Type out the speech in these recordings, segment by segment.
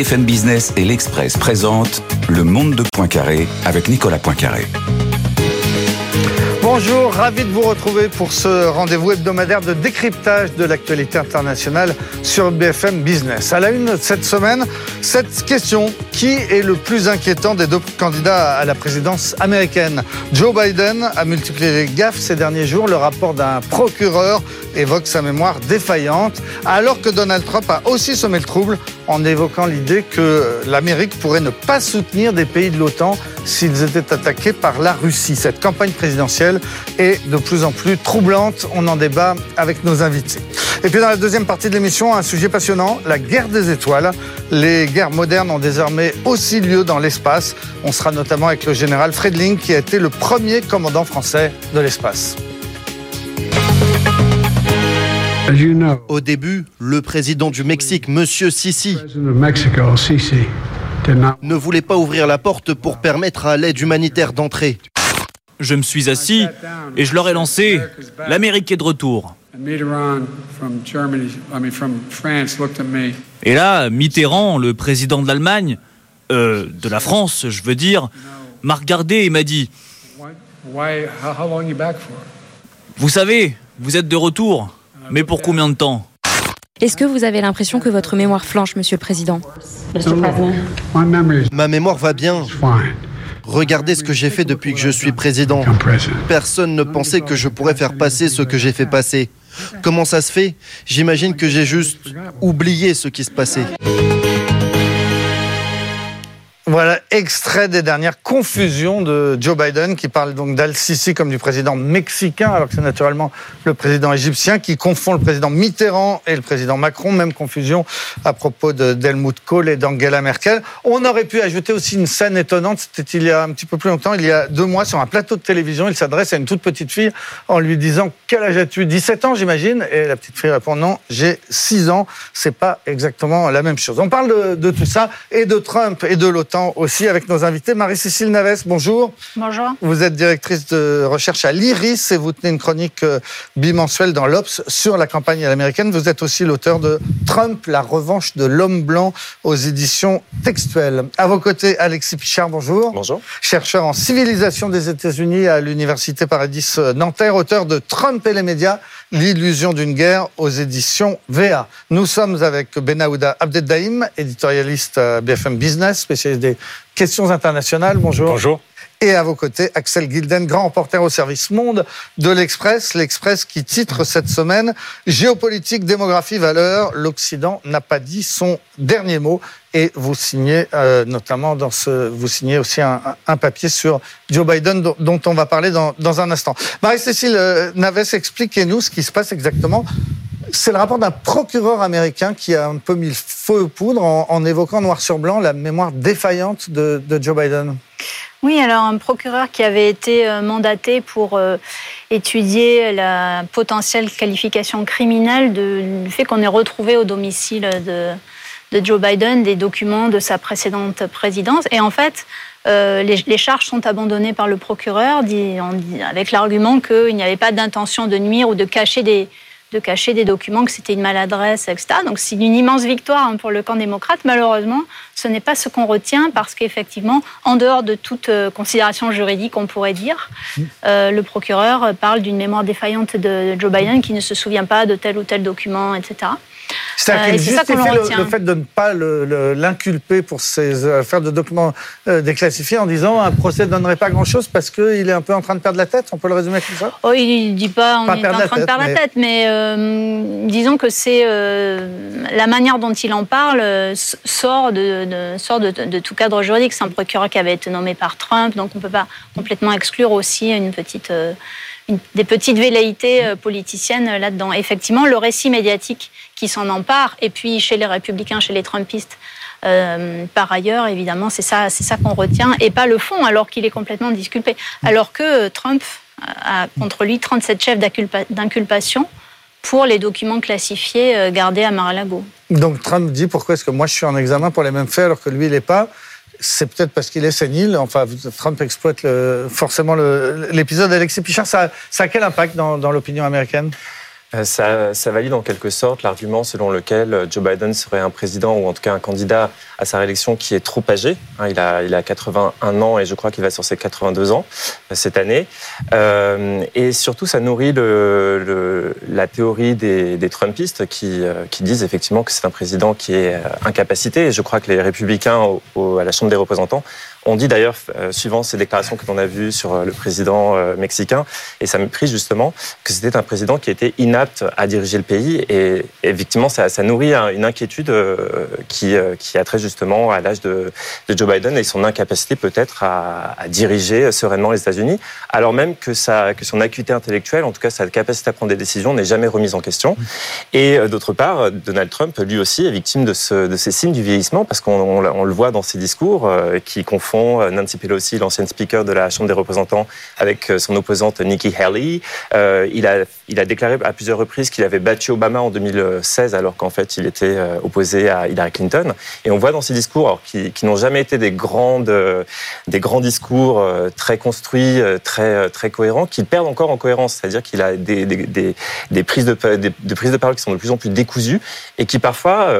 BFM Business et l'Express présentent Le Monde de Poincaré avec Nicolas Poincaré. Bonjour, ravi de vous retrouver pour ce rendez-vous hebdomadaire de décryptage de l'actualité internationale sur BFM Business. À la une cette semaine, cette question qui est le plus inquiétant des deux candidats à la présidence américaine? Joe Biden a multiplié les gaffes ces derniers jours. Le rapport d'un procureur évoque sa mémoire défaillante, alors que Donald Trump a aussi semé le trouble en évoquant l'idée que l'Amérique pourrait ne pas soutenir des pays de l'OTAN s'ils étaient attaqués par la Russie. Cette campagne présidentielle est de plus en plus troublante. On en débat avec nos invités. Et puis dans la deuxième partie de l'émission, un sujet passionnant, la guerre des étoiles. Les guerres modernes ont désormais aussi lieu dans l'espace. On sera notamment avec le général Fredling qui a été le premier commandant français de l'espace. Au début, le président du Mexique, M. Sisi, ne voulait pas ouvrir la porte pour permettre à l'aide humanitaire d'entrer. Je me suis assis et je leur ai lancé L'Amérique est de retour. Et là, Mitterrand, le président de l'Allemagne, euh, de la France, je veux dire, m'a regardé et m'a dit Vous savez, vous êtes de retour, mais pour combien de temps? Est-ce que vous avez l'impression que votre mémoire flanche, Monsieur le Président Ma mémoire va bien. Regardez ce que j'ai fait depuis que je suis président. Personne ne pensait que je pourrais faire passer ce que j'ai fait passer. Comment ça se fait? J'imagine que j'ai juste oublié ce qui se passait. Voilà, extrait des dernières confusions de Joe Biden, qui parle donc d'Al-Sisi comme du président mexicain, alors que c'est naturellement le président égyptien, qui confond le président Mitterrand et le président Macron. Même confusion à propos de d'Helmut Kohl et d'Angela Merkel. On aurait pu ajouter aussi une scène étonnante, c'était il y a un petit peu plus longtemps, il y a deux mois, sur un plateau de télévision, il s'adresse à une toute petite fille en lui disant « Quel âge as-tu » 17 ans, j'imagine. Et la petite fille répond « Non, j'ai 6 ans. » C'est pas exactement la même chose. On parle de, de tout ça, et de Trump, et de l'OTAN aussi avec nos invités. Marie-Cécile Naves, bonjour. Bonjour. Vous êtes directrice de recherche à l'IRIS et vous tenez une chronique euh, bimensuelle dans l'Obs sur la campagne américaine. Vous êtes aussi l'auteur de Trump, la revanche de l'homme blanc aux éditions textuelles. À vos côtés, Alexis Pichard, bonjour. Bonjour. Chercheur en civilisation des États-Unis à l'Université Paradis Nanterre, auteur de Trump et les médias, l'illusion d'une guerre aux éditions VA. Nous sommes avec Benaouda Abdeldaïm, éditorialiste à BFM Business, spécialiste des questions internationales. Bonjour. Bonjour. Et à vos côtés, Axel Gilden, grand reporter au service monde de l'Express. L'Express qui titre cette semaine Géopolitique, démographie, valeur. L'Occident n'a pas dit son dernier mot. Et vous signez euh, notamment vous signez aussi un, papier sur Joe Biden dont, on va parler dans, un instant. Marie-Cécile euh, Naves, expliquez-nous ce qui se passe exactement c'est le rapport d'un procureur américain qui a un peu mis le feu aux poudres en, évoquant noir sur blanc la mémoire défaillante de, Joe Biden. Oui, alors un procureur qui avait été mandaté pour euh, étudier la potentielle qualification criminelle du fait qu'on ait retrouvé au domicile de, de, Joe Biden des documents de sa précédente présidence. Et en fait, euh, les, charges sont abandonnées par le procureur avec l'argument qu'il n'y avait pas d'intention de nuire ou de cacher des de cacher des documents, que c'était une maladresse, etc. Donc c'est une immense victoire hein, pour le camp démocrate. Malheureusement, ce n'est pas ce qu'on retient parce qu'effectivement, en dehors de toute euh, considération juridique, on pourrait dire, euh, le procureur parle d'une mémoire défaillante de Joe Biden qui ne se souvient pas de tel ou tel document, etc. C'est-à-dire qu'il justifie le, le, fait de ne pas l'inculper pour ces affaires de documents euh, déclassifiés en disant un procès ne donnerait pas grand-chose parce qu'il est un peu en train de perdre la tête. On peut le résumer comme ça? Oh, Il ne dit pas on est en train de perdre la tête, mais euh, disons que c'est euh, la manière dont il en parle euh, sort, de, de sort de, de, tout cadre juridique. C'est un procureur qui avait été nommé par Trump, donc on ne peut pas complètement exclure aussi une petite... Euh, des petites velléités euh, politiciennes là-dedans. Effectivement, le récit médiatique qui s'en empare, et puis chez les républicains, chez les trumpistes, euh, par ailleurs, évidemment, c'est ça, c'est ça qu'on retient, et pas le fond, alors qu'il est complètement disculpé. Alors que Trump a contre lui 37 chefs d'inculpation pour les documents classifiés euh, gardés à Mar-a-Lago. Donc Trump dit pourquoi est-ce que moi je suis en examen pour les mêmes faits alors que lui il n'est pas? C'est peut-être parce qu'il est sénile. Enfin, Trump exploite forcément l'épisode. Alexis Pichard, ça, ça, a quel impact dans, l'opinion américaine? Ça, ça, valide en quelque sorte l'argument selon lequel euh, Joe Biden serait un président ou en tout cas un candidat à sa réélection qui est trop âgé. Hein, il, a, il a 81 ans et je crois qu'il va sur ses 82 ans euh, cette année. Euh, et surtout, ça nourrit le, le, la théorie des, des Trumpistes qui, qui, disent effectivement que c'est un président qui est incapacité. Et je crois que les républicains au, au, à la Chambre des représentants on dit d'ailleurs, euh, suivant ces déclarations que l'on a vues sur euh, le président euh, mexicain, et ça me prise justement, que c'était un président qui était inapte à diriger le pays. Et, effectivement, ça, ça, nourrit une inquiétude qui, qui a trait justement à l'âge de, Joe Biden et son incapacité peut-être à, diriger sereinement les États-Unis, alors même que, que son acuité intellectuelle, en tout cas sa capacité à prendre des décisions, n'est jamais remise en question. Et d'autre part, Donald Trump, lui aussi, est victime de, ce, de ces signes du vieillissement, parce qu'on on, on le voit dans ses discours qui confondent euh, Nancy Pelosi, l'ancienne speaker de la Chambre des représentants, avec euh, son opposante Nikki Haley. Euh, il, a, déclaré à plusieurs reprises qu'il avait battu Obama en 2016, alors qu'en fait, il était opposé à Hillary Clinton. Et on voit dans ses discours, qui, n'ont jamais été des, grands discours très construits, très, cohérents, qu'il perd encore en cohérence. C'est-à-dire qu'il a des, prises de, parole qui sont de plus en plus décousues et qui parfois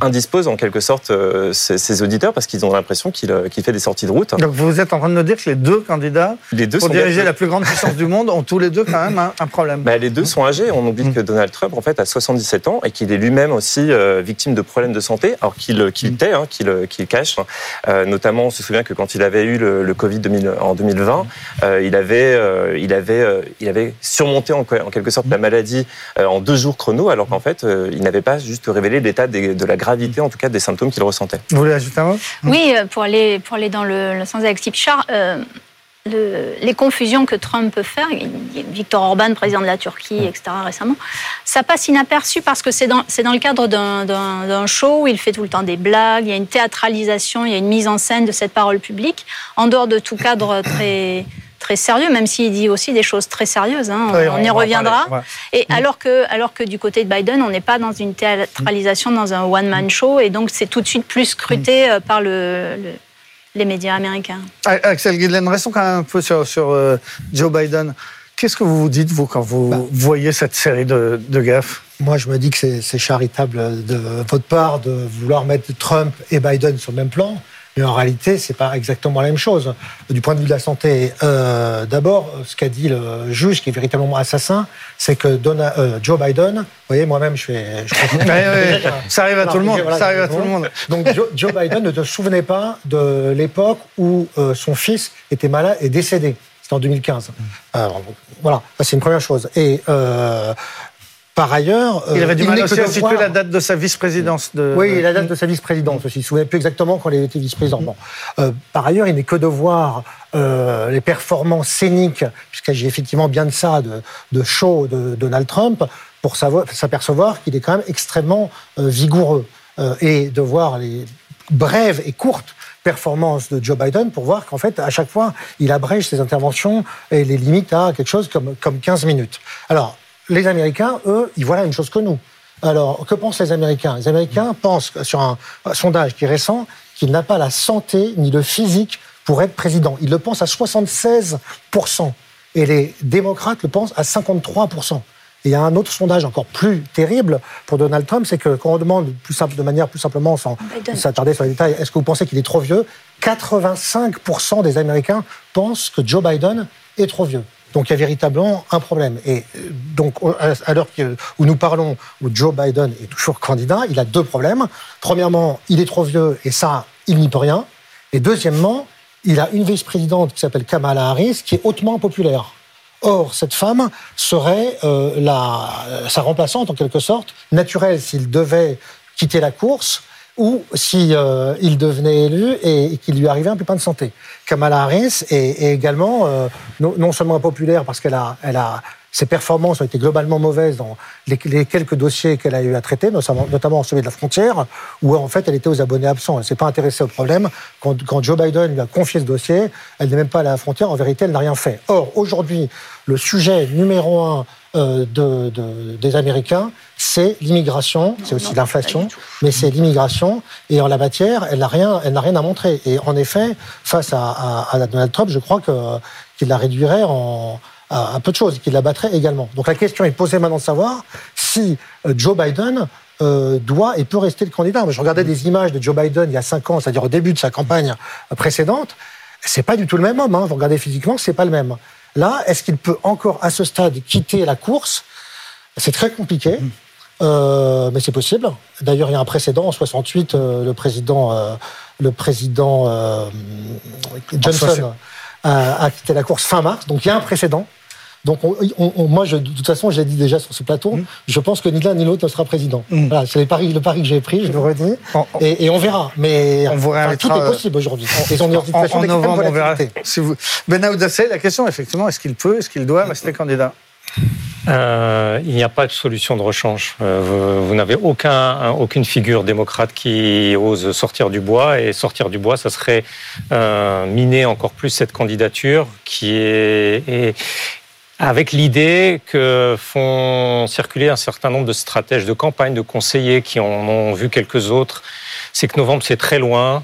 indisposent en quelque sorte ses, ses auditeurs parce qu'ils ont l'impression qu'il qu fait des sorties de route. Donc vous êtes en train de nous dire que les deux candidats les deux pour diriger la plus grande puissance du monde ont tous les deux quand même un, un problème. Bah, les deux sont âgés. On oublie mmh. que Donald Trump en fait a 77 ans et qu'il est lui-même aussi euh, victime de problèmes de santé, alors qu'il qu tait, hein, qu'il qu cache. Euh, notamment, on se souvient que quand il avait eu le, le Covid 2000, en 2020, euh, il avait euh, il avait euh, il avait surmonté en, en, quelque sorte la maladie euh, en deux jours chrono, alors qu'en fait il n'avait pas juste révélé l'état de la gravité, en tout cas des symptômes qu'il ressentait. Vous voulez ajouter un mot? Oui, pour aller pour aller dans le, le sens Steve Char, euh, le, les confusions que Trump peut faire, Victor Orban, président de la Turquie, etc. récemment, ça passe inaperçu parce que c'est dans, dans le cadre d'un show où il fait tout le temps des blagues, il y a une théâtralisation, il y a une mise en scène de cette parole publique, en dehors de tout cadre très très sérieux, même s'il dit aussi des choses très sérieuses. Hein. Oui, on, on, y reviendra. Ouais. Et mmh. alors que, alors que du côté de Biden, on n'est pas dans une théâtralisation, dans un one-man show, et donc c'est tout de suite plus scruté mmh. par le, le les médias américains. Axel Guedlen, restons quand même un peu sur, sur euh, Joe Biden. Qu'est-ce que vous vous dites, vous, quand vous bah, voyez cette série de, de gaffes? Moi, je me dis que c'est charitable de votre part de vouloir mettre Trump et Biden sur le même plan. Mais en réalité, c'est pas exactement la même chose. Du point de vue de la santé, euh, d'abord, ce qu'a dit le juge, qui est véritablement assassin, c'est que Donna, euh, Joe Biden, vous voyez, moi-même, je fais. Je ouais, ouais, ça arrive à tout le monde. Voilà, ça arrive à tout le monde. Donc, Joe, Joe, Biden ne te souvenait pas de l'époque où euh, son fils était malade et décédé. C'était en 2015. Alors, voilà, c'est une première chose. Et euh, par ailleurs, il avait du mal aussi à situer la date de sa vice-présidence. De... Oui, la date de sa vice-présidence aussi. Il ne se souvient plus exactement quand il était vice-président. Bon. Euh, par ailleurs, il n'est que de voir euh, les performances scéniques, puisqu'il s'agit effectivement bien de ça, de, de show de Donald Trump, pour s'apercevoir qu'il est quand même extrêmement euh, vigoureux. Euh, et de voir les brèves et courtes performances de Joe Biden pour voir qu'en fait, à chaque fois, il abrège ses interventions et les limite à quelque chose comme, comme 15 minutes. Alors, les Américains, eux, ils voient la même chose que nous. Alors, que pensent les Américains? Les Américains pensent, sur un, un sondage qui est récent, qu'il n'a pas la santé ni le physique pour être président. Ils le pensent à 76%. Et les démocrates le pensent à 53%. Et il y a un autre sondage encore plus terrible pour Donald Trump, c'est que quand on demande plus simple, de manière plus simplement, sans s'attarder sur les détails, est-ce que vous pensez qu'il est trop vieux? 85% des Américains pensent que Joe Biden est trop vieux. Donc il y a véritablement un problème. Et donc à l'heure où nous parlons, où Joe Biden est toujours candidat, il a deux problèmes. Premièrement, il est trop vieux et ça, il n'y peut rien. Et deuxièmement, il a une vice-présidente qui s'appelle Kamala Harris, qui est hautement populaire. Or, cette femme serait euh, la, sa remplaçante, en quelque sorte, naturelle s'il devait quitter la course ou si euh, il devenait élu et, qu'il lui arrivait un pépin de santé. Kamala Harris est, également euh, non, seulement populaire parce qu'elle a, elle a ses performances ont été globalement mauvaises dans les, quelques dossiers qu'elle a eu à traiter, notamment, notamment celui de la frontière, où en fait elle était aux abonnés absents. Elle ne s'est pas intéressée au problème. Quand, quand, Joe Biden lui a confié ce dossier, elle n'est même pas à la frontière. En vérité, elle n'a rien fait. Or, aujourd'hui, le sujet numéro un euh, de, de, des Américains, c'est l'immigration, c'est aussi l'inflation, mais c'est l'immigration. Et en la matière, elle n'a rien, elle n'a rien à montrer. Et en effet, face à, à, à Donald Trump, je crois que qu'il la réduirait en un peu de choses, qu'il la battrait également. Donc la question est posée maintenant de savoir si euh, Joe Biden euh, doit et peut rester le candidat. Moi, je regardais des images de Joe Biden il y a cinq ans, c'est-à-dire au début de sa campagne précédente. C'est pas du tout le même homme. Hein. Vous regardez physiquement, c'est pas le même. Là, est-ce qu'il peut encore à ce stade quitter la course? C'est très compliqué. Euh, mais c'est possible. D'ailleurs, il y a un précédent en 68, euh, le président, euh, le président Johnson a, quitté la course fin mars. Donc il y a un précédent. Donc moi, je, de toute façon, j'ai dit déjà sur ce plateau, mm. je pense que ni l'un ni l'autre ne sera président. Mm. Voilà, c'est le pari, le pari que j'ai pris, je le redis, et, on verra. Mais on vous tout est possible aujourd'hui. En, novembre, on verra. Si vous... Ben la question, effectivement, est-ce qu'il peut, est-ce qu'il doit rester candidat? Euh, il n'y a pas de solution de rechange. Euh, vous, n'avez aucun, aucune figure démocrate qui ose sortir du bois et sortir du bois, ça serait euh, miner encore plus cette candidature qui est, avec l'idée que font circuler un certain nombre de stratèges de campagne, de conseillers qui en ont vu quelques autres. C'est que novembre c'est très loin,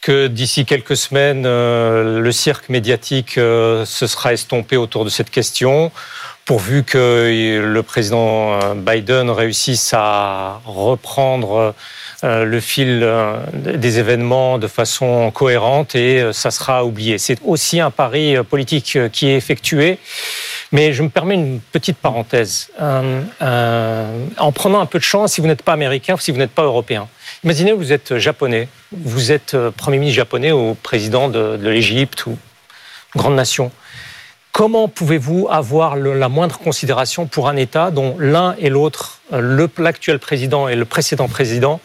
que d'ici quelques semaines, le cirque médiatique se sera estompé autour de cette question pourvu que le président euh, Biden réussisse à reprendre euh, le fil euh, des événements de façon cohérente et ça sera oublié. C'est aussi un pari politique qui est effectué. Mais je me permets une petite parenthèse. en prenant un peu de chance, si vous n'êtes pas américain, si vous n'êtes pas européen. Imaginez, vous êtes japonais, vous êtes premier ministre japonais ou président de, l'Égypte ou grande nation. Comment pouvez-vous avoir la moindre considération pour un État dont l'un et l'autre, euh, l'actuel président et le précédent président,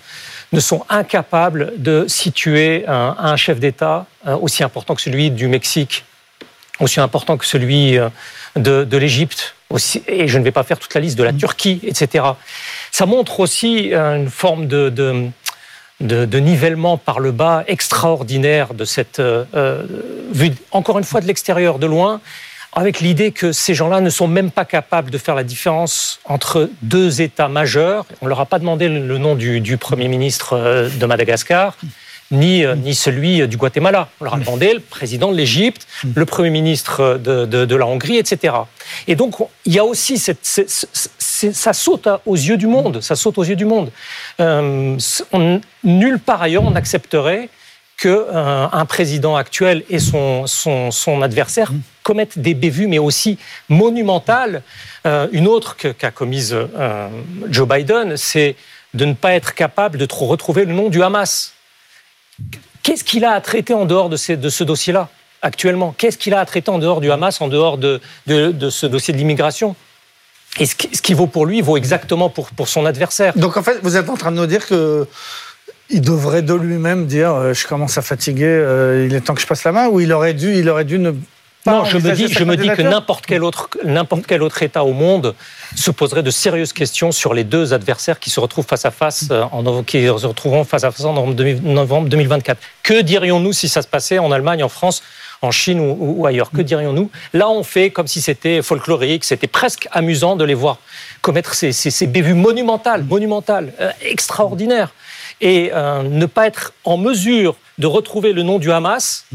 ne sont incapables de situer un, chef d'État euh, aussi important que celui du Mexique, aussi important que celui euh, de, l'Égypte, et je ne vais pas faire toute la liste de la mmh. Turquie, etc. Ça montre aussi une forme de, de, nivellement par le bas extraordinaire de cette vue, encore une fois de l'extérieur, de loin, avec l'idée que ces gens-là ne sont même pas capables de faire la différence entre deux États majeurs. On ne leur a pas demandé le nom du, Premier ministre euh, de Madagascar. Ni, euh, ni celui du Guatemala. On leur a demandé le président de l'Égypte, le Premier ministre de, la Hongrie, etc. Et donc, il y a aussi cette, ça saute aux yeux du monde, ça saute aux yeux du monde. Euh, nulle part ailleurs on accepterait qu'un euh, un président actuel et son, son, adversaire commettent des bévues, mais aussi monumentales. Euh, une autre qu'a commise euh, Joe Biden, c'est de ne pas être capable de retrouver le nom du Hamas. Qu'est-ce qu'il a à traiter en dehors de, ce dossier-là actuellement? Qu'est-ce qu'il a à traiter en dehors du Hamas, en dehors de, ce dossier de l'immigration? Et ce qui, vaut pour lui vaut exactement pour, son adversaire. Donc en fait, vous êtes en train de nous dire que il devrait de lui-même dire euh, je commence à fatiguer, euh, il est temps que je passe la main ou il aurait dû, il aurait dû ne non, je me dis, je me dis que n'importe quel autre, n'importe quel autre État au monde se poserait de sérieuses questions sur les deux adversaires qui se retrouvent face à face, euh, en, qui se retrouveront face à face en novembre 2024. Que dirions-nous si ça se passait en Allemagne, en France, en Chine ou, ailleurs? Que dirions-nous? Là, on fait comme si c'était folklorique, c'était presque amusant de les voir commettre ces, ces, bévues monumentales, monumentales, extraordinaires et euh, ne pas être en mesure de retrouver le nom du Hamas.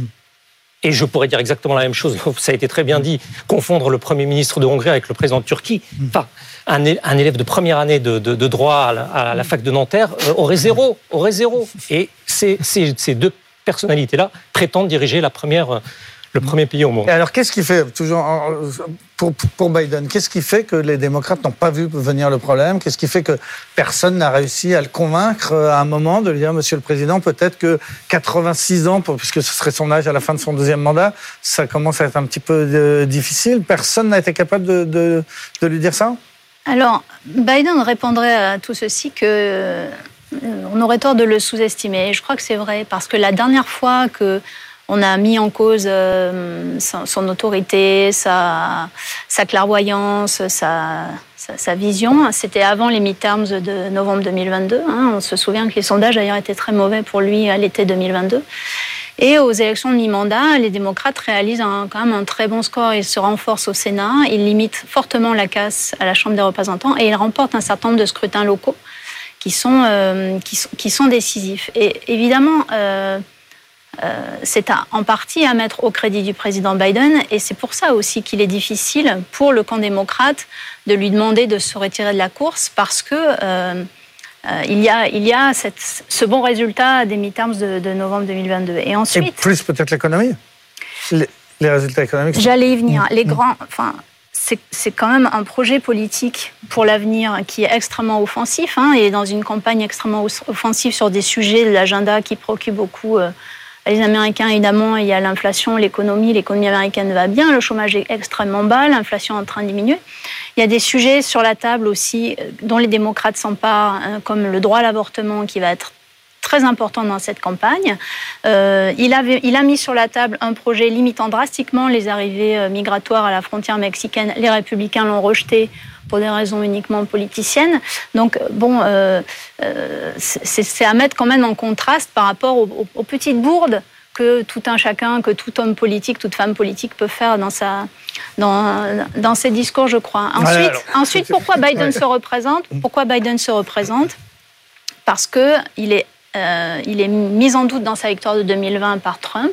Et je pourrais dire exactement la même chose, ça a été très bien dit, confondre le Premier ministre de Hongrie avec le président de Turquie. Enfin, un, élève de première année de, droit à la, fac de Nanterre euh, aurait zéro, aurait zéro. Et ces, ces deux personnalités-là prétendent diriger la première le premier pays au monde. alors, qu'est-ce qui fait, toujours pour, pour Biden, qu'est-ce qui fait que les démocrates n'ont pas vu venir le problème? Qu'est-ce qui fait que personne n'a réussi à le convaincre euh, à un moment de lui dire, Monsieur le Président, peut-être que 86 ans, puisque ce serait son âge à la fin de son deuxième mandat, ça commence à être un petit peu euh, difficile. Personne n'a été capable de, de, de lui dire ça? Alors, Biden répondrait à tout ceci que euh, on aurait tort de le sous-estimer. Et je crois que c'est vrai, parce que la dernière fois que on a mis en cause euh, son, autorité, sa, clairvoyance, sa, vision. C'était avant les midterms de novembre 2022. Hein. On se souvient que les sondages d'ailleurs étaient très mauvais pour lui à l'été 2022. Et aux élections de mi-mandat, les démocrates réalisent quand même un très bon score. Ils se renforcent au Sénat, ils limitent fortement la casse à la Chambre des représentants et ils remportent un certain nombre de scrutins locaux qui sont, euh, qui, décisifs. Et évidemment, euh, c'est en partie à mettre au crédit du président Biden et c'est pour ça aussi qu'il est difficile pour le camp démocrate de lui demander de se retirer de la course parce que il y a, il y a cette, ce bon résultat des midterms de, de novembre 2022. Et ensuite. Et plus peut-être l'économie les, les, résultats économiques J'allais y venir. Les grands. Enfin, c'est quand même un projet politique pour l'avenir qui est extrêmement offensif hein, et dans une campagne extrêmement offensive sur des sujets de l'agenda qui préoccupent beaucoup euh, les Américains. Évidemment, il y a l'inflation, l'économie. L'économie américaine va bien, le chômage est extrêmement bas, l'inflation est en train de diminuer. Il y a des sujets sur la table aussi euh, dont les démocrates s'emparent, hein, comme le droit à l'avortement qui va être très important dans cette campagne. Euh, il, avait, il a mis sur la table un projet limitant drastiquement les arrivées euh, migratoires à la frontière mexicaine. Les républicains l'ont rejeté pour des raisons uniquement politiciennes. Donc, bon, euh, euh c'est à mettre quand même en contraste par rapport aux, aux, petites bourdes que tout un chacun, que tout homme politique, toute femme politique peut faire dans, sa, dans, dans ses discours, je crois. Ensuite, ensuite pourquoi Biden se représente? Pourquoi Biden se représente? Parce qu'il est euh, il est mis en doute dans sa victoire de 2020 par Trump.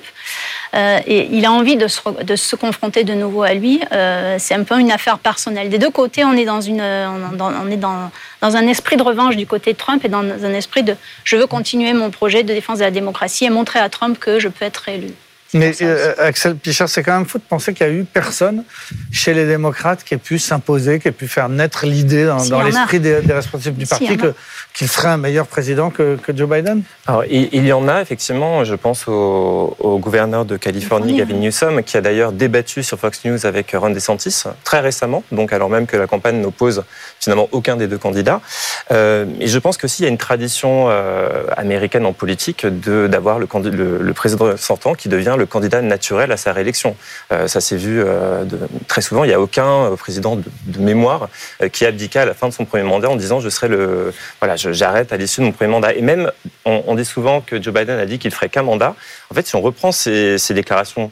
Euh, et il a envie de se, confronter de nouveau à lui. Euh, c'est un peu une affaire personnelle. Des deux côtés, on est, dans, une, on est dans, dans, un esprit de revanche du côté de Trump et dans un esprit de je veux continuer mon projet de défense de la démocratie et montrer à Trump que je peux être élu. Mais euh, Axel Pichard, c'est quand même fou de penser qu'il n'y a eu personne chez les démocrates qui ait pu s'imposer, qui ait pu faire naître l'idée dans, dans l'esprit des, des, responsables du parti que, qu'il serait un meilleur président que, que Joe Biden Alors, il, il, y en a effectivement. Je pense au, au gouverneur de Californie, Gavin Newsom, qui a d'ailleurs débattu sur Fox News avec Ron DeSantis très récemment, donc alors même que la campagne n'oppose finalement aucun des deux candidats. Euh, et je pense qu'aussi il y a une tradition euh, américaine en politique de, d'avoir le, le, le président sortant qui devient le candidat naturel à sa réélection. Euh, ça s'est vu euh, très souvent. Il n'y a aucun euh, président de, mémoire qui abdiqua à la fin de son premier mandat en disant je serai le voilà j'arrête à l'issue de mon premier mandat. Et même on, dit souvent que Joe Biden a dit qu'il ferait qu'un mandat. En fait, si on reprend ses, déclarations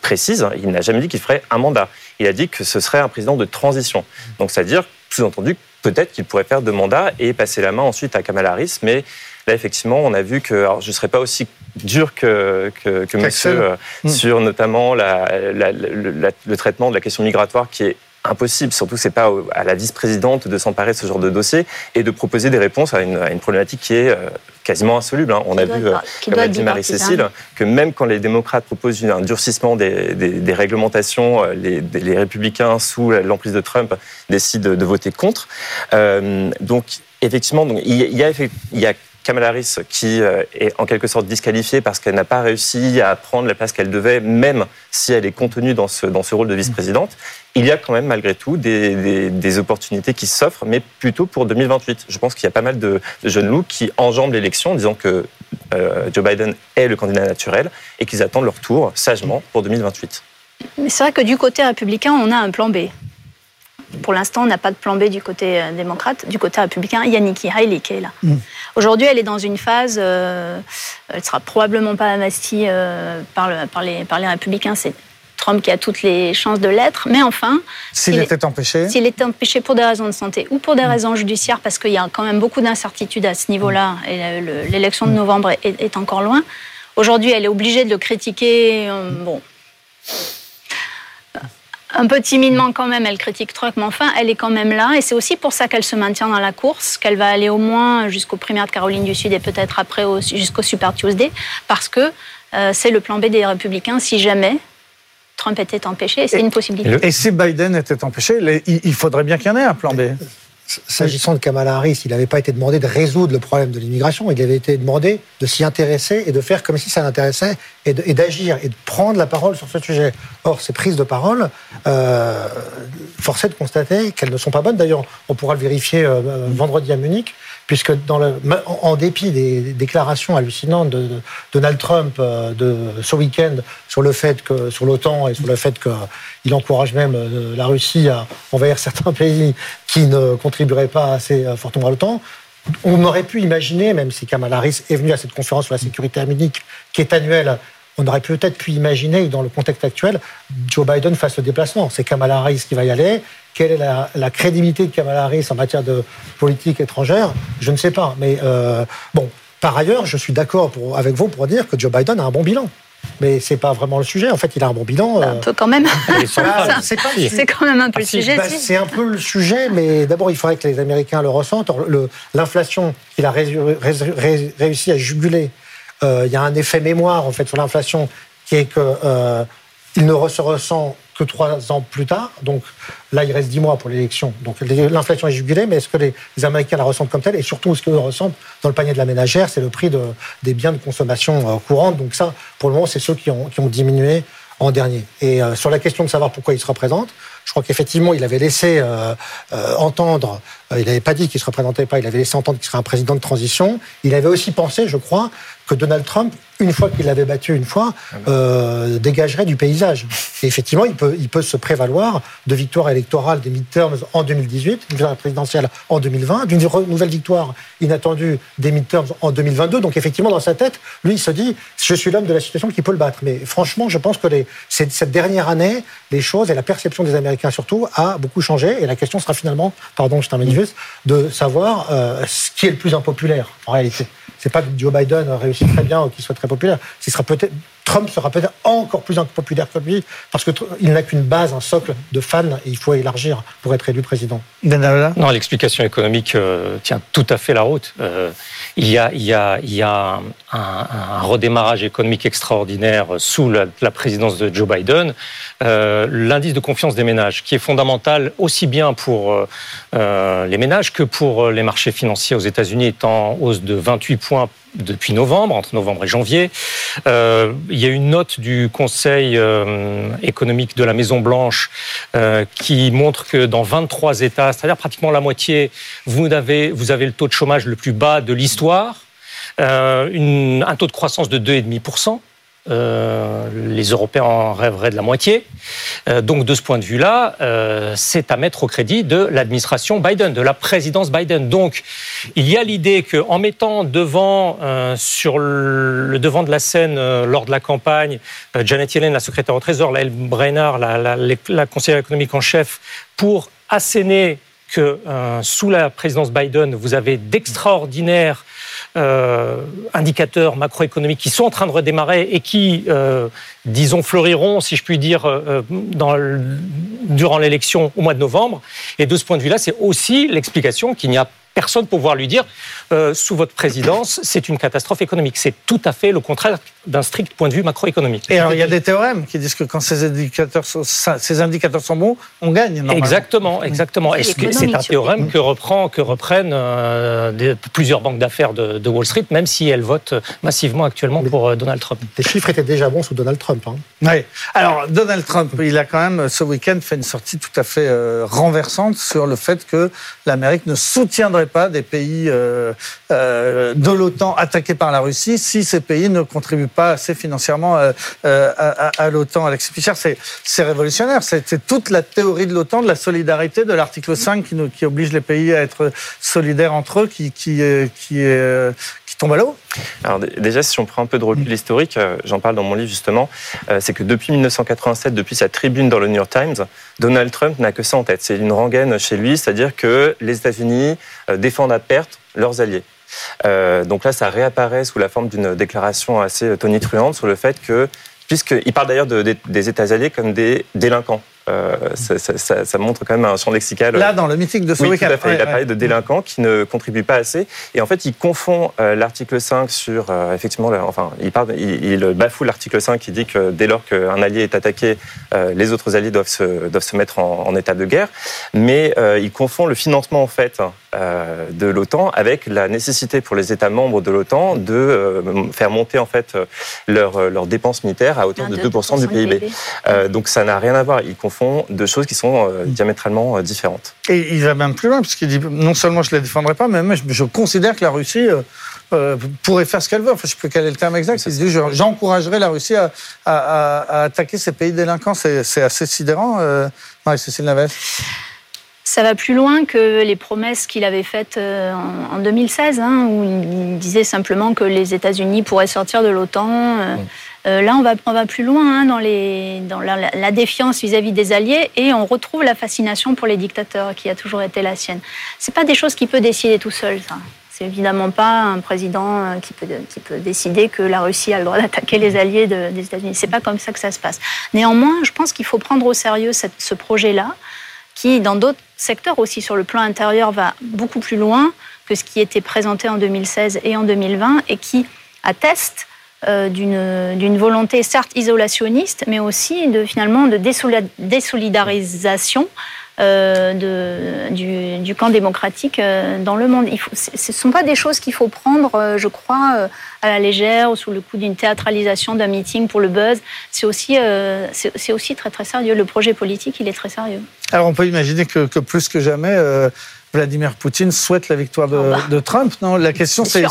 précises, il n'a jamais dit qu'il ferait un mandat. Il a dit que ce serait un président de transition. Donc c'est-à-dire sous-entendu peut-être qu'il pourrait faire deux mandats et passer la main ensuite à Kamala Harris, mais Là, effectivement, on a vu que alors, je ne serais pas aussi dur que, que, que monsieur euh, mmh. sur notamment la, la, la, le traitement de la question migratoire qui est impossible, surtout c'est pas à la vice-présidente de s'emparer de ce genre de dossier et de proposer des réponses à une, à une problématique qui est euh, quasiment insoluble. Hein. On qui a vu, être, comme l'a dit Marie-Cécile, que même quand les démocrates proposent un durcissement des, des, des réglementations, euh, les, les, républicains sous l'emprise de Trump décident de, de voter contre. Euh, donc effectivement, donc, il y a, il y a Kamala qui euh, est en quelque sorte disqualifiée parce qu'elle n'a pas réussi à prendre la place qu'elle devait, même si elle est contenue dans ce, dans ce rôle de vice-présidente. Il y a quand même malgré tout des, des, opportunités qui s'offrent, mais plutôt pour 2028. Je pense qu'il y a pas mal de, de jeunes loups qui enjambent l'élection en disant que euh, Joe Biden est le candidat naturel et qu'ils attendent leur tour sagement pour 2028. Mais c'est vrai que du côté républicain, on a un plan B. Pour l'instant, on n'a pas de plan B du côté euh, démocrate. Du côté républicain, il y a Nikki Haley qui est là. Mm. Aujourd'hui, elle est dans une phase, euh, elle sera probablement pas investie euh, par, le, par, les, par les républicains. C'est Trump qui a toutes les chances de l'être. Mais enfin. S'il était empêché S'il était empêché pour des raisons de santé ou pour des mm. raisons judiciaires, parce qu'il y a quand même beaucoup d'incertitudes à ce niveau-là, mm. et l'élection de novembre est, est, encore loin. Aujourd'hui, elle est obligée de le critiquer. Euh, bon un peu timidement quand même, elle critique Trump, mais enfin, elle est quand même là. Et c'est aussi pour ça qu'elle se maintient dans la course, qu'elle va aller au moins jusqu'aux primaires de Caroline du Sud et peut-être après jusqu'au Super Tuesday, parce que euh, c'est le plan B des républicains si jamais Trump était empêché, c'est une possibilité. Et si Biden était empêché, il faudrait bien qu'il y en ait un plan B. S'agissant de Kamala Harris, il n'avait pas été demandé de résoudre le problème de l'immigration, il avait été demandé de s'y intéresser et de faire comme si ça l'intéressait et d'agir et, de prendre la parole sur ce sujet. Or, ces prises de parole, euh, de constater qu'elles ne sont pas bonnes. D'ailleurs, on pourra le vérifier euh, vendredi à Munich puisque en dépit des déclarations hallucinantes de, Donald Trump euh, de ce week-end sur le fait que sur l'OTAN et sur le fait qu'il encourage même euh, la Russie à envahir certains pays qui ne contribueraient pas assez euh, fortement à l'OTAN, on aurait pu imaginer, même si Kamala Harris est venue à cette conférence sur la sécurité à Munich, qui est annuelle, on aurait peut-être pu imaginer, dans le contexte actuel, Joe Biden fasse le déplacement. C'est Kamala Harris qui va y aller quelle est la, la, crédibilité de Kamala Harris en matière de politique étrangère? Je ne sais pas. Mais euh, bon, par ailleurs, je suis d'accord avec vous pour dire que Joe Biden a un bon bilan. Mais c'est pas vraiment le sujet. En fait, il a un bon bilan. Un peu quand même. c'est quand même un peu le sujet. Bah, c'est un peu le sujet, mais d'abord, il faudrait que les Américains le ressentent. L'inflation qu'il a réussi à juguler, euh, il y a un effet mémoire en fait sur l'inflation qui est que euh, il ne se ressent que trois ans plus tard. Donc là, il reste dix mois pour l'élection. Donc l'inflation est jugulée, mais est-ce que les, Américains la ressentent comme telle? Et surtout, ce qu'ils ressentent dans le panier de la ménagère, c'est le prix de, des biens de consommation euh, courante. Donc ça, pour le moment, c'est ceux qui ont diminué en dernier. Et euh, sur la question de savoir pourquoi il se représente, je crois qu'effectivement, il avait laissé euh, entendre, il n'avait pas dit qu'il se représentait pas, il avait laissé entendre qu'il serait un président de transition. Il avait aussi pensé, je crois, que Donald Trump, une fois qu'il l'avait battu une fois, euh, dégagerait du paysage. Et effectivement, il peut, il peut se prévaloir de victoire électorale des midterms en 2018, une victoire présidentielle en 2020, d'une nouvelle victoire inattendue des midterms en 2022. Donc effectivement, dans sa tête, lui, il se dit, je suis l'homme de la situation qui peut le battre. Mais franchement, je pense que les, cette dernière année, les choses et la perception des Américains surtout a beaucoup changé. Et la question sera finalement, pardon, je termine juste, de savoir euh, ce qui est le plus impopulaire en réalité c'est pas que Joe Biden réussit très bien ou qu'il soit très populaire. Ce sera peut-être Trump sera peut-être encore plus impopulaire que lui parce qu'il n'a qu'une base, un socle de fans et il faut élargir pour être élu président. Non, l'explication économique euh, tient tout à fait la route. Euh, il y a, il y a, il y a un, redémarrage économique extraordinaire sous la, présidence de Joe Biden. Euh, l'indice de confiance des ménages, qui est fondamental aussi bien pour les ménages que pour les marchés financiers aux États-Unis, est en hausse de 28 points depuis novembre, entre novembre et janvier. Euh, il y a une note du Conseil euh, économique de la Maison Blanche euh, qui montre que dans 23 États, c'est-à-dire pratiquement la moitié, vous avez, vous avez le taux de chômage le plus bas de l'histoire, un taux de croissance de 2,5%. Euh, les Européens en rêveraient de la moitié. Euh, donc de ce point de vue-là, euh, c'est à mettre au crédit de l'administration Biden, de la présidence Biden. Donc il y a l'idée qu'en mettant devant, sur le, devant de la scène lors de la campagne, Janet Yellen, la secrétaire au Trésor, Lael Brainard, la, la conseillère économique en chef, pour asséner que sous la présidence Biden, vous avez d'extraordinaires euh, indicateurs macroéconomiques qui sont en train de redémarrer et qui, euh, disons, fleuriront, si je puis dire, euh, durant l'élection au mois de novembre. Et de ce point de vue-là, c'est aussi l'explication qu'il n'y a personne pour pouvoir lui dire sous votre présidence, c'est une catastrophe économique. C'est tout à fait le contraire d'un strict point de vue macroéconomique. Et alors, il y a des théorèmes qui disent que quand ces indicateurs sont, ces indicateurs sont bons, on gagne. Normalement. Exactement, exactement. Est-ce que c'est un théorème que, reprend, que reprennent euh, plusieurs banques d'affaires de, Wall Street, même si elles votent massivement actuellement pour euh, Donald Trump? Les chiffres étaient déjà bons sous Donald Trump. Hein. Oui. Alors, Donald Trump, il a quand même, ce week-end, fait une sortie tout à fait renversante sur le fait que l'Amérique ne soutiendrait pas des pays euh, euh, de l'OTAN attaqués par la Russie si ces pays ne contribuent pas assez financièrement euh, à, l'OTAN. Alexis Pichard, c'est révolutionnaire. C'est toute la théorie de l'OTAN, de la solidarité, de l'article 5 qui, qui, oblige les pays à être solidaires entre eux, qui, qui, qui, qui tombe à l'eau alors déjà, si on prend un peu de recul mm. historique, euh, j'en parle dans mon livre justement, euh, c'est que depuis 1987, depuis sa tribune dans le New York Times, Donald Trump n'a que ça en tête. C'est une rengaine chez lui, c'est-à-dire que les États-Unis euh, défendent à perte leurs alliés. Donc là, ça réapparaît sous la forme d'une déclaration assez tonitruante sur le fait que, puisqu'il parle d'ailleurs des États alliés comme des délinquants. Euh, ça, montre quand même un champ lexical. Là, dans le meeting de ce oui, il a parlé de délinquants qui ne contribuent pas assez. Et en fait, il confond euh, l'article 5 sur, euh, effectivement, enfin, il, parle, il, bafoue l'article 5 qui dit que dès lors qu'un allié est attaqué, les autres alliés doivent se, doivent se mettre en, état de guerre. Mais il confond le financement, en fait, de l'OTAN avec la nécessité pour les États membres de l'OTAN de faire monter, en fait, leurs leur dépenses militaires à hauteur de 2%, du PIB. donc, ça n'a rien à voir. Il confond font de choses qui sont euh, diamétralement euh, différentes. Et il va même plus loin, puisqu'il dit non seulement je ne les défendrai pas, mais même je, considère que la Russie euh, pourrait faire ce qu'elle veut. Enfin, je ne sais plus quel est le terme exact. Il dit j'encouragerai la Russie à, attaquer ces pays délinquants. C'est assez sidérant, Marie-Cécile Naves ça va plus loin que les promesses qu'il avait faites en 2016, hein, où il disait simplement que les États-Unis pourraient sortir de l'OTAN. Euh, là, on va, plus loin hein, dans, la, défiance vis-à-vis des alliés et on retrouve la fascination pour les dictateurs qui a toujours été la sienne. C'est pas des choses qu'il peut décider tout seul, ça. C'est évidemment pas un président euh, qui peut, décider que la Russie a le droit d'attaquer les alliés des États-Unis. C'est pas comme ça que ça se passe. Néanmoins, je pense qu'il faut prendre au sérieux ce projet-là, qui, dans d'autres secteurs aussi sur le plan intérieur, va beaucoup plus loin que ce qui était présenté en 2016 et en 2020, et qui atteste d'une volonté certes isolationniste, mais aussi de finalement de désolidarisation euh, du, camp démocratique euh, dans le monde. Ce ne sont pas des choses qu'il faut prendre, euh, je crois, à la légère ou sous le coup d'une théâtralisation d'un meeting pour le buzz. C'est aussi, c'est aussi très très sérieux. Le projet politique, il est très sérieux. Alors on peut imaginer que plus que jamais, Vladimir Poutine souhaite la victoire de, oh bah. Trump. Non, la question c'est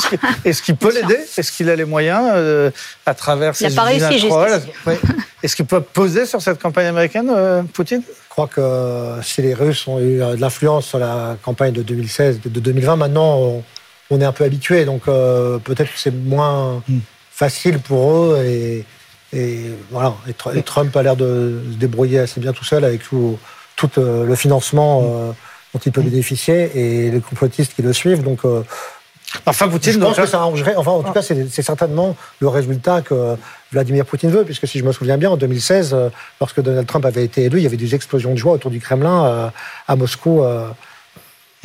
est-ce qu'il peut l'aider? Est-ce qu'il a les moyens à travers ses Est-ce qu'il peut poser sur cette campagne américaine, Poutine? Je crois que si les Russes ont eu de l'influence sur la campagne de 2016, de 2020, maintenant on, est un peu habitué, donc euh, peut-être que c'est moins hmm. facile pour eux et, voilà. Et, Trump a l'air de se débrouiller assez bien tout seul avec tout, euh, le financement. Euh, dont il peut bénéficier et les complotistes qui le suivent. Donc Enfin, Poutine. Je pense que ça arrangerait. Enfin, en tout cas, c'est certainement le résultat que Vladimir Poutine veut, puisque si je me souviens bien, en 2016, euh, lorsque Donald Trump avait été élu, il y avait des explosions de joie autour du Kremlin euh, à Moscou euh,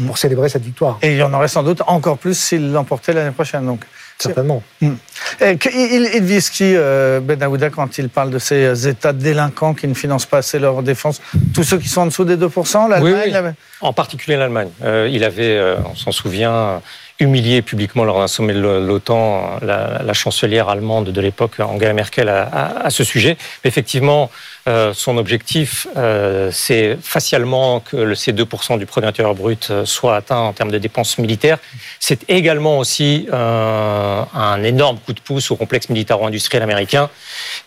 pour célébrer cette victoire. Et il y en aurait sans doute encore plus s'il l'emportait l'année prochaine. Donc. Certainement. Hmm. Il, il vise qui, Ben Aouda, quand il parle de ces États délinquants qui ne financent pas assez leur défense Tous ceux qui sont en dessous des 2% L'Allemagne oui, En particulier l'Allemagne. il avait, on s'en souvient, humilié publiquement lors d'un sommet de l'OTAN la, chancelière allemande de l'époque, Angela Merkel, à, ce sujet. Mais effectivement, euh, son objectif, euh, c'est facialement que le C2% du produit intérieur brut euh, soit atteint en termes de dépenses militaires. C'est également aussi un énorme coup de pouce au complexe militaro-industriel américain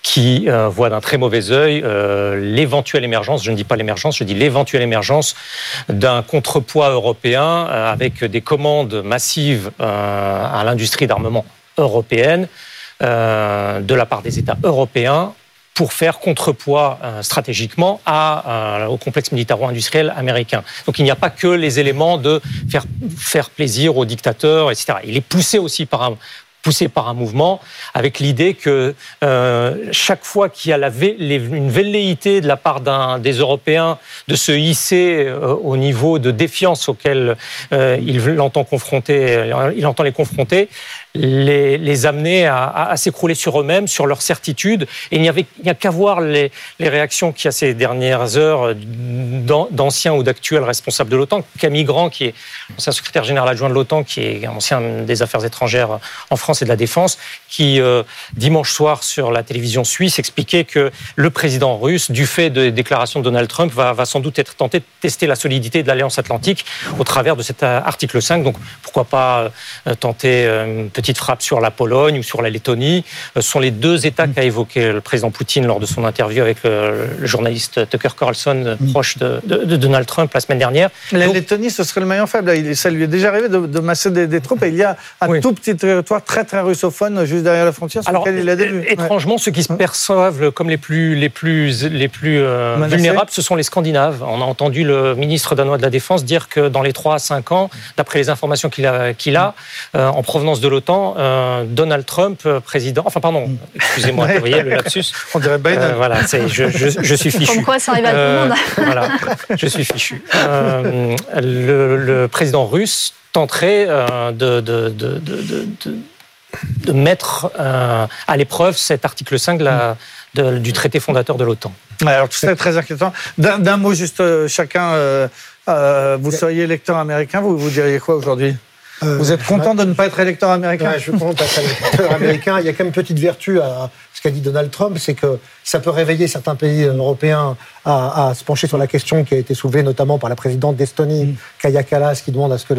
qui voit d'un très mauvais œil l'éventuelle émergence, je ne dis pas l'émergence, je dis l'éventuelle émergence d'un contrepoids européen avec des commandes massives à l'industrie d'armement européenne de la part des États européens pour faire contrepoids euh, stratégiquement à, euh, au complexe militaro-industriel américain. Donc il n'y a pas que les éléments de faire, faire plaisir aux dictateurs, etc. Il est poussé aussi par un, poussé par un mouvement, avec l'idée que euh, chaque fois qu'il y a la une velléité de la part des Européens de se hisser au niveau de défiance auquel il entend confronter, il entend les confronter, les, amener à, s'écrouler sur eux-mêmes, sur leur certitude. Et il n'y a qu'à voir les, réactions qu'il y a ces dernières heures d'anciens ou d'actuels responsables de l'OTAN. Camille Grand, qui est ancien secrétaire général adjoint de l'OTAN, qui est ancien des affaires étrangères en France et de la défense, qui euh, dimanche soir sur la télévision suisse expliquait que le président russe, du fait des déclarations de Donald Trump, va, va sans doute être tenté de tester la solidité de l'Alliance Atlantique au travers de cet euh, article 5. Donc pourquoi pas euh, tenter une petite petite frappe sur la Pologne ou sur la Lettonie. Ce sont les deux États qu'a évoqué le président Poutine lors de son interview avec le, journaliste Tucker Carlson, mm. proche de, Donald Trump la semaine dernière. La Lettonie, ce serait le maillon faible. Ça lui est déjà arrivé de, masser des, troupes et il y a un tout petit territoire très très russophone juste derrière la frontière sur lequel il a des Étrangement, ceux qui se perçoivent comme les plus, les plus, les plus euh, vulnérables, ce sont les Scandinaves. On a entendu le ministre danois de la Défense dire que dans les 3 à 5 ans, d'après les informations qu'il a, qu'il a euh, en provenance de l'OTAN, euh, Donald Trump euh, président. Enfin, pardon, excusez-moi, vous voyez le lapsus. On dirait Biden. Euh, voilà, je, suis fichu. Comme quoi, ça arrive à tout le monde. voilà, je suis fichu. Le, président russe tenterait de, de, de, de mettre à l'épreuve cet article 5 du traité fondateur de l'OTAN. Alors tout ça est très inquiétant. D'un mot juste chacun, vous seriez électeur américain, vous, vous diriez quoi aujourd'hui? Euh, Vous êtes content de ne pas être électeur américain Je suis content d'être électeur américain. Il y a quand même une petite vertu à ce qu'a dit Donald Trump, c'est que ça peut réveiller certains pays européens à, se pencher sur la question qui a été soulevée notamment par la présidente d'Estonie, mm. Kaya Kallas, qui demande à ce que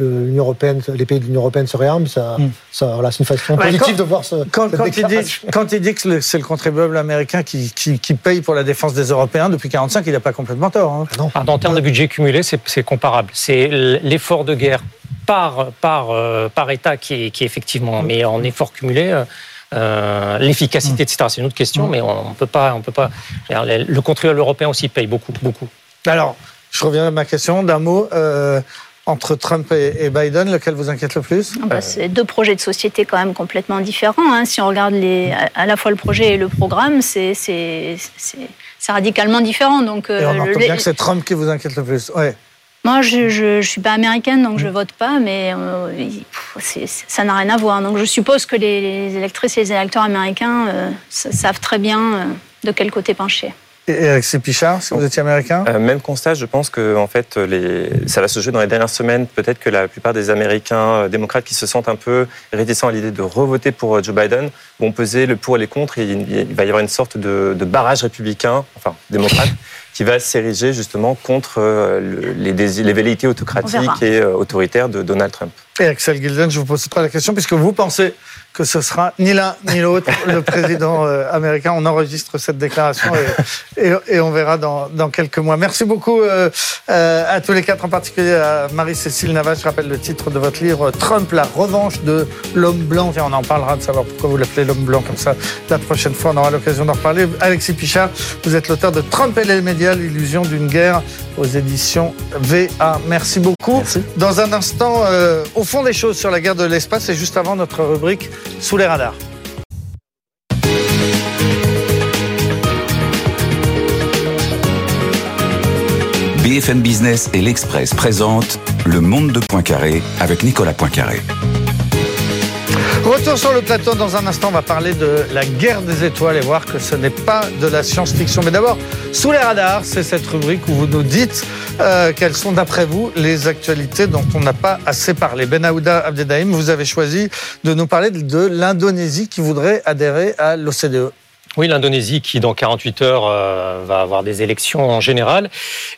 l'Union européenne, les pays de l'Union européenne se réarment. Ça, mm. ça voilà, c'est une façon positive de voir ce. Quand, quand il, dit, quand il dit que c'est le contribuable américain qui, qui, paye pour la défense des Européens depuis 1945, il n'a pas complètement tort. Hein. Non. en termes de budget cumulé, c'est comparable. C'est l'effort de guerre par, par, euh, par État qui est, qui est effectivement, mais en effort cumulé. Euh, euh, l'efficacité, etc. C'est une autre question, mais on ne peut pas, on peut pas. Le contribuable européen aussi paye beaucoup, beaucoup. Alors, je reviens à ma question d'un mot. entre Trump et, Biden, lequel vous inquiète le plus? Ah bah, C'est deux projets de société quand même complètement différents. Hein. Si on regarde les, à la fois le projet et le programme, c'est radicalement différent. Donc, et on entend bien que c'est Trump qui vous inquiète le plus. Ouais. Moi, je ne suis pas américaine, donc je ne vote pas, mais euh, ça n'a rien à voir. Donc je suppose que les, électrices et les électeurs américains euh, savent très bien euh, de quel côté pencher. Et Alexis Pichard, si vous étiez américain? Même constat, je pense que en fait, les... ça va se jouer dans les dernières semaines. Peut-être que la plupart des Américains démocrates qui se sentent un peu réticents à l'idée de revoter pour Joe Biden vont peser le pour et les contre. Et il va y avoir une sorte de, de barrage républicain, enfin démocrate, qui va s'ériger justement contre euh, les, les velléités autocratiques et euh, autoritaires de Donald Trump. Et Axel Gilden, je vous pose pas la question puisque vous pensez que ce sera ni l'un ni l'autre le président euh, américain. On enregistre cette déclaration et, et, on verra dans, dans, quelques mois. Merci beaucoup euh, euh, à tous les quatre, en particulier à Marie-Cécile Navas. Je rappelle le titre de votre livre Trump, la revanche de l'homme blanc. Et on en parlera de savoir pourquoi vous l'appelez l'homme blanc comme ça. La prochaine fois, on aura l'occasion d'en reparler. Alexis Pichard, vous êtes l'auteur de Trump et les médias, l'illusion d'une guerre aux éditions VA. Merci beaucoup. Dans un instant, au fond des choses sur la guerre de l'espace et juste avant notre rubrique sous les radars. BFM Business et l'Express présentent Le Monde de Poincaré avec Nicolas Poincaré. Retour sur le plateau. Dans un instant, on va parler de la guerre des étoiles et voir que ce n'est pas de la science-fiction. Mais d'abord, sous les radars, c'est cette rubrique où vous nous dites euh, quelles sont, d'après vous, les actualités dont on n'a pas assez parlé. Ben Aouda Abdedaïm, vous avez choisi de nous parler de l'Indonésie qui voudrait adhérer à l'OCDE. Oui, l'Indonésie qui, dans 48 heures, euh, va avoir des élections en général.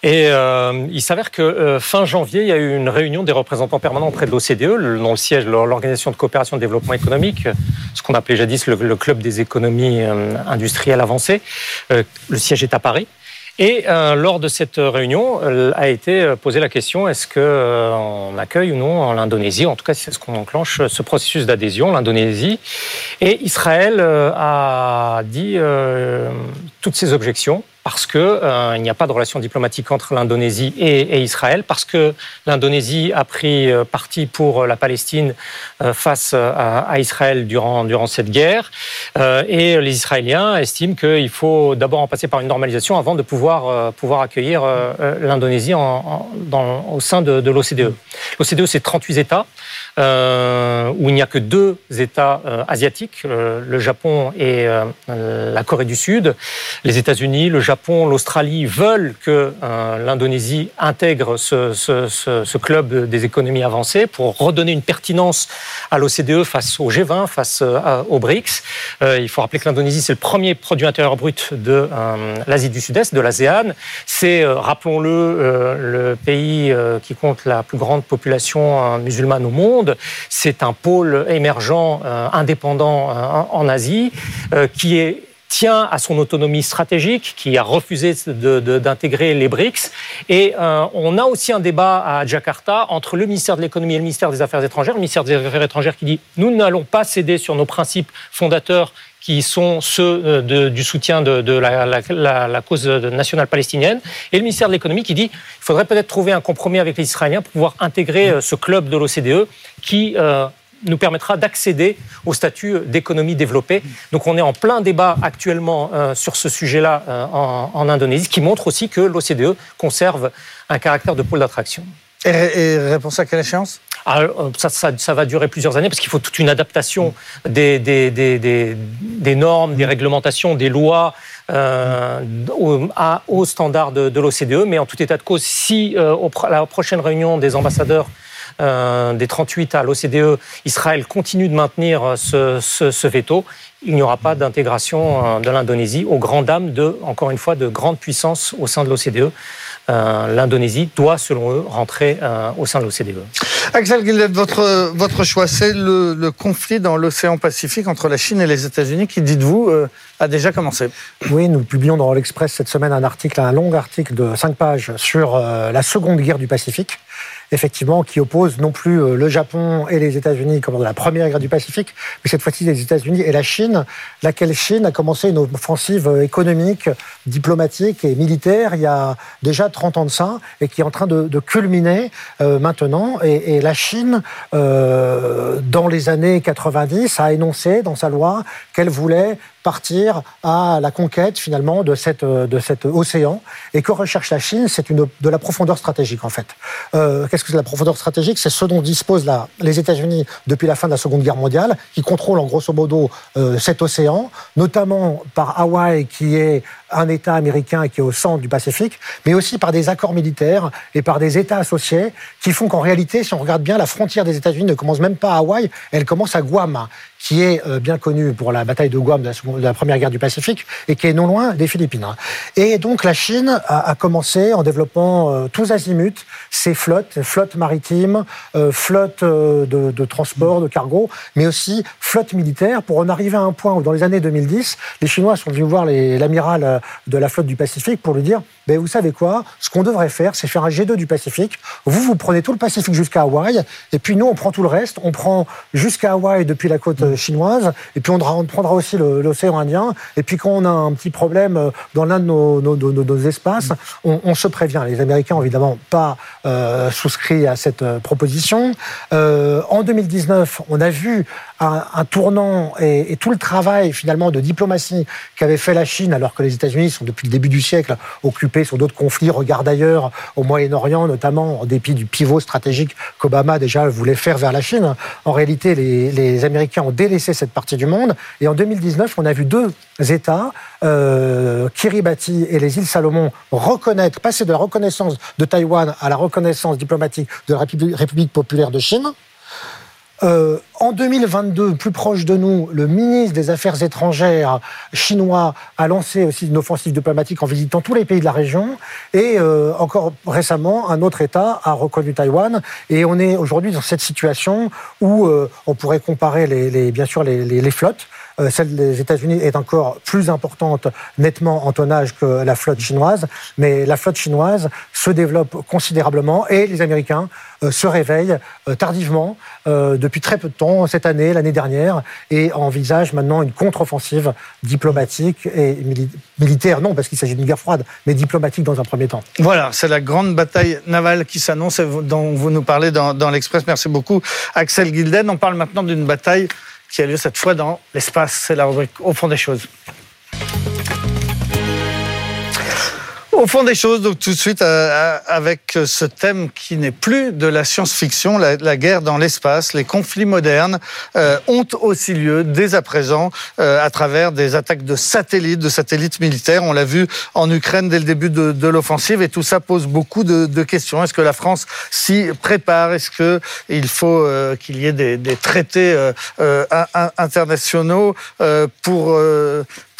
Et euh, il s'avère que euh, fin janvier, il y a eu une réunion des représentants permanents auprès de l'OCDE, dont le siège l'Organisation de coopération et de développement économique, ce qu'on appelait jadis le, le, club des économies industrielles avancées. le siège est à Paris. Et euh, lors de cette réunion, euh, a été euh, posée la question est-ce qu'on accueille ou non l'Indonésie En tout cas, c'est ce qu'on enclenche ce processus d'adhésion, l'Indonésie. Et Israël a dit toutes ses objections parce qu'il euh, n'y a pas de relation diplomatique entre l'Indonésie et, Israël, parce que l'Indonésie a pris euh, parti pour la Palestine euh, face à, Israël durant, durant cette guerre, et les Israéliens estiment qu'il faut d'abord en passer par une normalisation avant de pouvoir, pouvoir accueillir l'Indonésie en, au sein de, de l'OCDE. L'OCDE, c'est 38 États. Euh, où il n'y a que deux États euh, asiatiques, euh, le Japon et la Corée du Sud. Les États-Unis, le Japon, l'Australie veulent que l'Indonésie intègre ce, ce, ce, ce, club des économies avancées pour redonner une pertinence à l'OCDE face au G20, face aux BRICS. il faut rappeler que l'Indonésie, c'est le premier produit intérieur brut de l'Asie du Sud-Est, de l'ASEAN. C'est, rappelons-le, le pays qui compte la plus grande population musulmane au monde c'est un pôle émergent euh, indépendant euh, en Asie euh, qui est tient à son autonomie stratégique, qui a refusé d'intégrer les BRICS. Et on a aussi un débat à Jakarta entre le ministère de l'économie et le ministère des Affaires étrangères. Le ministère des Affaires étrangères qui dit nous n'allons pas céder sur nos principes fondateurs qui sont ceux euh, du soutien de, la, cause nationale palestinienne, et le ministère de l'économie qui dit qu'il faudrait peut-être trouver un compromis avec les Israéliens pour pouvoir intégrer euh, ce club de l'OCDE qui euh, nous permettra d'accéder au statut d'économie développée. Donc on est en plein débat actuellement sur ce sujet-là en, en, Indonésie, qui montre aussi que l'OCDE conserve un caractère de pôle d'attraction. Et, et réponse à quelle échance ah, euh, ça, ça, ça, va durer plusieurs années parce qu'il faut toute une adaptation des, des, des, des, normes, des réglementations, des lois euh, aux, aux standards de, de l'OCDE. Mais en tout état de cause, si euh, la prochaine réunion des ambassadeurs euh, des 38 à l'OCDE, Israël continue de maintenir ce, ce, ce veto, il n'y aura pas d'intégration euh, de l'Indonésie aux grandes dames de, encore une fois, de grandes puissances au sein de l'OCDE. Euh, l'Indonésie doit, selon eux, rentrer euh, au sein de l'OCDE. Axel Gillet, votre, votre choix, c'est le, le, conflit dans l'océan Pacifique entre la Chine et les États-Unis qui, dites-vous, euh, a déjà commencé. Oui, nous publions dans l'Express cette semaine un article, un long article de 5 pages sur la seconde guerre du Pacifique effectivement, qui oppose non plus le Japon et les États-Unis comme dans la première guerre du Pacifique, mais cette fois-ci les États-Unis et la Chine, laquelle Chine a commencé une offensive économique, diplomatique et militaire il y a déjà 30 ans de ça, et qui est en train de, culminer maintenant. Et, et, la Chine, dans les années 90, a énoncé dans sa loi qu'elle voulait partir à la conquête finalement de, cette, de cet océan. Et que recherche la Chine, c'est de la profondeur stratégique en fait. Euh, qu'est-ce que c'est la profondeur stratégique? C'est ce dont disposent les États-Unis depuis la fin de la Seconde Guerre mondiale, qui contrôlent en grosso modo euh, cet océan, notamment par Hawaï, qui est un État américain qui est au centre du Pacifique, mais aussi par des accords militaires et par des États associés qui font qu'en réalité, si on regarde bien, la frontière des États-Unis ne commence même pas à Hawaï, elle commence à Guam, qui est euh, bien connue pour la bataille de Guam de la, de la, Première Guerre du Pacifique et qui est non loin des Philippines. Et donc la Chine a, a commencé en développant euh, tous azimuts ses flottes, flottes maritimes, euh, flottes euh, de, de, transport, de cargo, mais aussi flottes militaires pour en arriver à un point où dans les années 2010, les Chinois sont venus voir l'amiral euh, de la flotte du Pacifique pour lui dire ben, vous savez quoi? Ce qu'on devrait faire, c'est faire un G2 du Pacifique. Vous, vous prenez tout le Pacifique jusqu'à Hawaï, et puis nous, on prend tout le reste. On prend jusqu'à Hawaï depuis la côte euh, chinoise, et puis on, prendra aussi l'océan Indien. Et puis quand on a un petit problème euh, dans l'un de nos, espaces, on, se prévient. Les Américains évidemment pas euh, souscrit à cette euh, proposition. Euh, en 2019, on a vu un, tournant et, tout le travail finalement de diplomatie qu'avait fait la Chine, alors que les États-Unis sont depuis le début du siècle occupés sur d'autres conflits. Regarde ailleurs au Moyen-Orient, notamment en dépit du pivot stratégique qu'Obama déjà voulait faire vers la Chine. En réalité, les, les, Américains ont délaissé cette partie du monde. Et en 2019, on a vu deux États, euh, Kiribati et les îles Salomon, reconnaître, passer de la reconnaissance de Taïwan à la reconnaissance diplomatique de la République populaire de Chine. Euh, en 2022, plus proche de nous, le ministre des Affaires étrangères chinois a lancé aussi une offensive diplomatique en visitant tous les pays de la région. Et euh, encore récemment, un autre État a reconnu Taïwan. Et on est aujourd'hui dans cette situation où euh, on pourrait comparer bien sûr les flottes. Euh, celle des États-Unis est encore plus importante nettement en tonnage que la flotte chinoise, mais la flotte chinoise se développe considérablement et les Américains euh, se réveillent euh, tardivement depuis très peu de temps, cette année, l'année dernière, et envisagent maintenant une contre-offensive diplomatique et militaire, non parce qu'il s'agit d'une guerre froide, mais diplomatique dans un premier temps. Voilà, c'est la grande bataille navale qui s'annonce et dont vous nous parlez dans, dans l'Express. Merci beaucoup, Axel Gilden. On parle maintenant d'une bataille qui a lieu cette fois dans l'espace. C'est la rubrique Au fond des choses. Au fond des choses, donc tout de suite euh, avec ce thème qui n'est plus de la science-fiction, la, guerre dans l'espace, les conflits modernes euh, ont aussi lieu dès à présent euh, à travers des attaques de satellites, de satellites militaires. On l'a vu en Ukraine dès le début de, l'offensive et tout ça pose beaucoup de, de questions. Est-ce que la France s'y prépare? Est-ce que il faut euh, qu'il y ait des, des traités euh, internationaux pour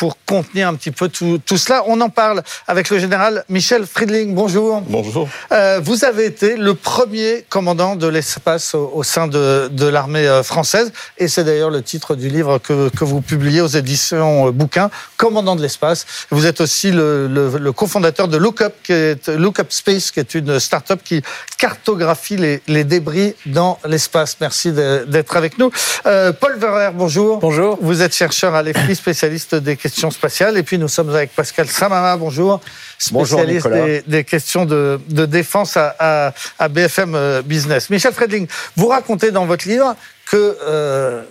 pour contenir un petit peu tout, tout, cela. On en parle avec le général Michel Friedling. Bonjour. Bonjour. Euh, vous avez été le premier commandant de l'espace au, au, sein de, de l'armée euh, française, et c'est d'ailleurs le titre du livre que, que, vous publiez aux éditions euh, Bouquin, Commandant de l'espace. Vous êtes aussi le, le, le cofondateur de Lookup, qui est Lookup Space, qui est une start-up qui cartographie les, les débris dans l'espace. Merci d'être avec nous. Euh, Paul Verrer, bonjour. Bonjour. Vous êtes chercheur à l'EFRI, spécialiste des questions spatiale. Et puis nous sommes avec Pascal Samama, bonjour, spécialiste bonjour, des, des, questions de, de défense à, à, à, BFM Business. Michel Fredling, vous racontez dans votre livre que euh,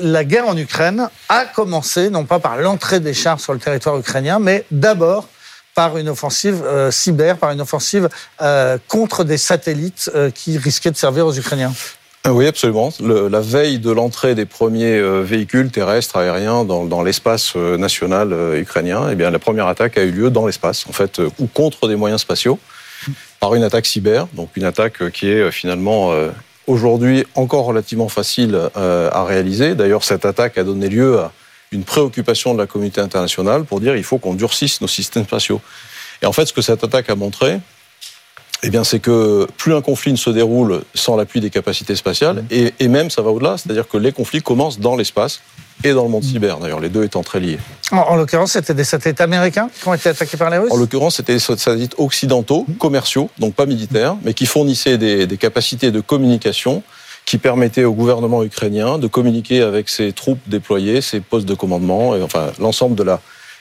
la guerre en Ukraine a commencé, non pas par l'entrée des chars sur le territoire ukrainien, mais d'abord par une offensive euh, cyber, par une offensive euh, contre des satellites euh, qui risquaient de servir aux Ukrainiens. Oui, absolument. La veille de l'entrée des premiers euh, véhicules terrestres aériens dans, dans l'espace euh, national euh, ukrainien, eh bien, la première attaque a eu lieu dans l'espace, en fait, ou contre des moyens spatiaux, par une attaque cyber. Donc, une attaque qui est finalement aujourd'hui encore relativement facile à réaliser. D'ailleurs, cette attaque a donné lieu à une préoccupation de la communauté internationale pour dire il faut qu'on durcisse nos systèmes spatiaux. Et en fait, ce que cette attaque a montré, eh bien, c'est que plus un conflit ne se déroule sans l'appui des capacités spatiales, et, et même ça va au-delà, c'est-à-dire que les conflits commencent dans l'espace et dans le monde cyber, d'ailleurs, les deux étant très liés. En, en l'occurrence, c'était des satellites américains qui ont été attaqués par les Russes En l'occurrence, c'était des satellites occidentaux, commerciaux, donc pas militaires, mais qui fournissaient des, des capacités de communication qui permettaient au gouvernement ukrainien de communiquer avec ses troupes déployées, ses postes de commandement, et enfin l'ensemble de la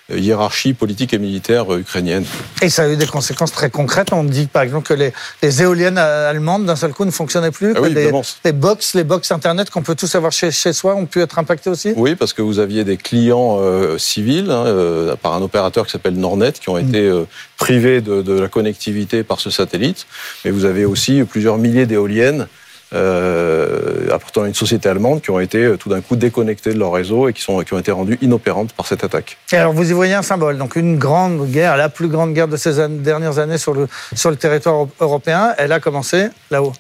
hiérarchie politique et militaire euh, ukrainienne. Et ça a eu des conséquences très concrètes. On dit par exemple que les, les éoliennes euh, allemandes d'un seul coup ne fonctionnaient plus, Ah que oui, les, les box, les box internet qu'on peut tous avoir chez, chez soi ont pu être impactés aussi? Oui, parce que vous aviez des clients euh, civils hein, euh, par un opérateur qui s'appelle Nornet qui ont été euh, privés de, de la connectivité par ce satellite. Mais vous avez aussi plusieurs milliers d'éoliennes euh, appartenant à une société allemande qui ont été euh, tout d'un coup déconnectées de leur réseau et qui, sont, qui ont été rendues inopérantes par cette attaque. Et alors vous y voyez un symbole, donc une grande guerre, la plus grande guerre de ces an- dernières années sur le, sur le territoire euro- européen, elle a commencé là-haut.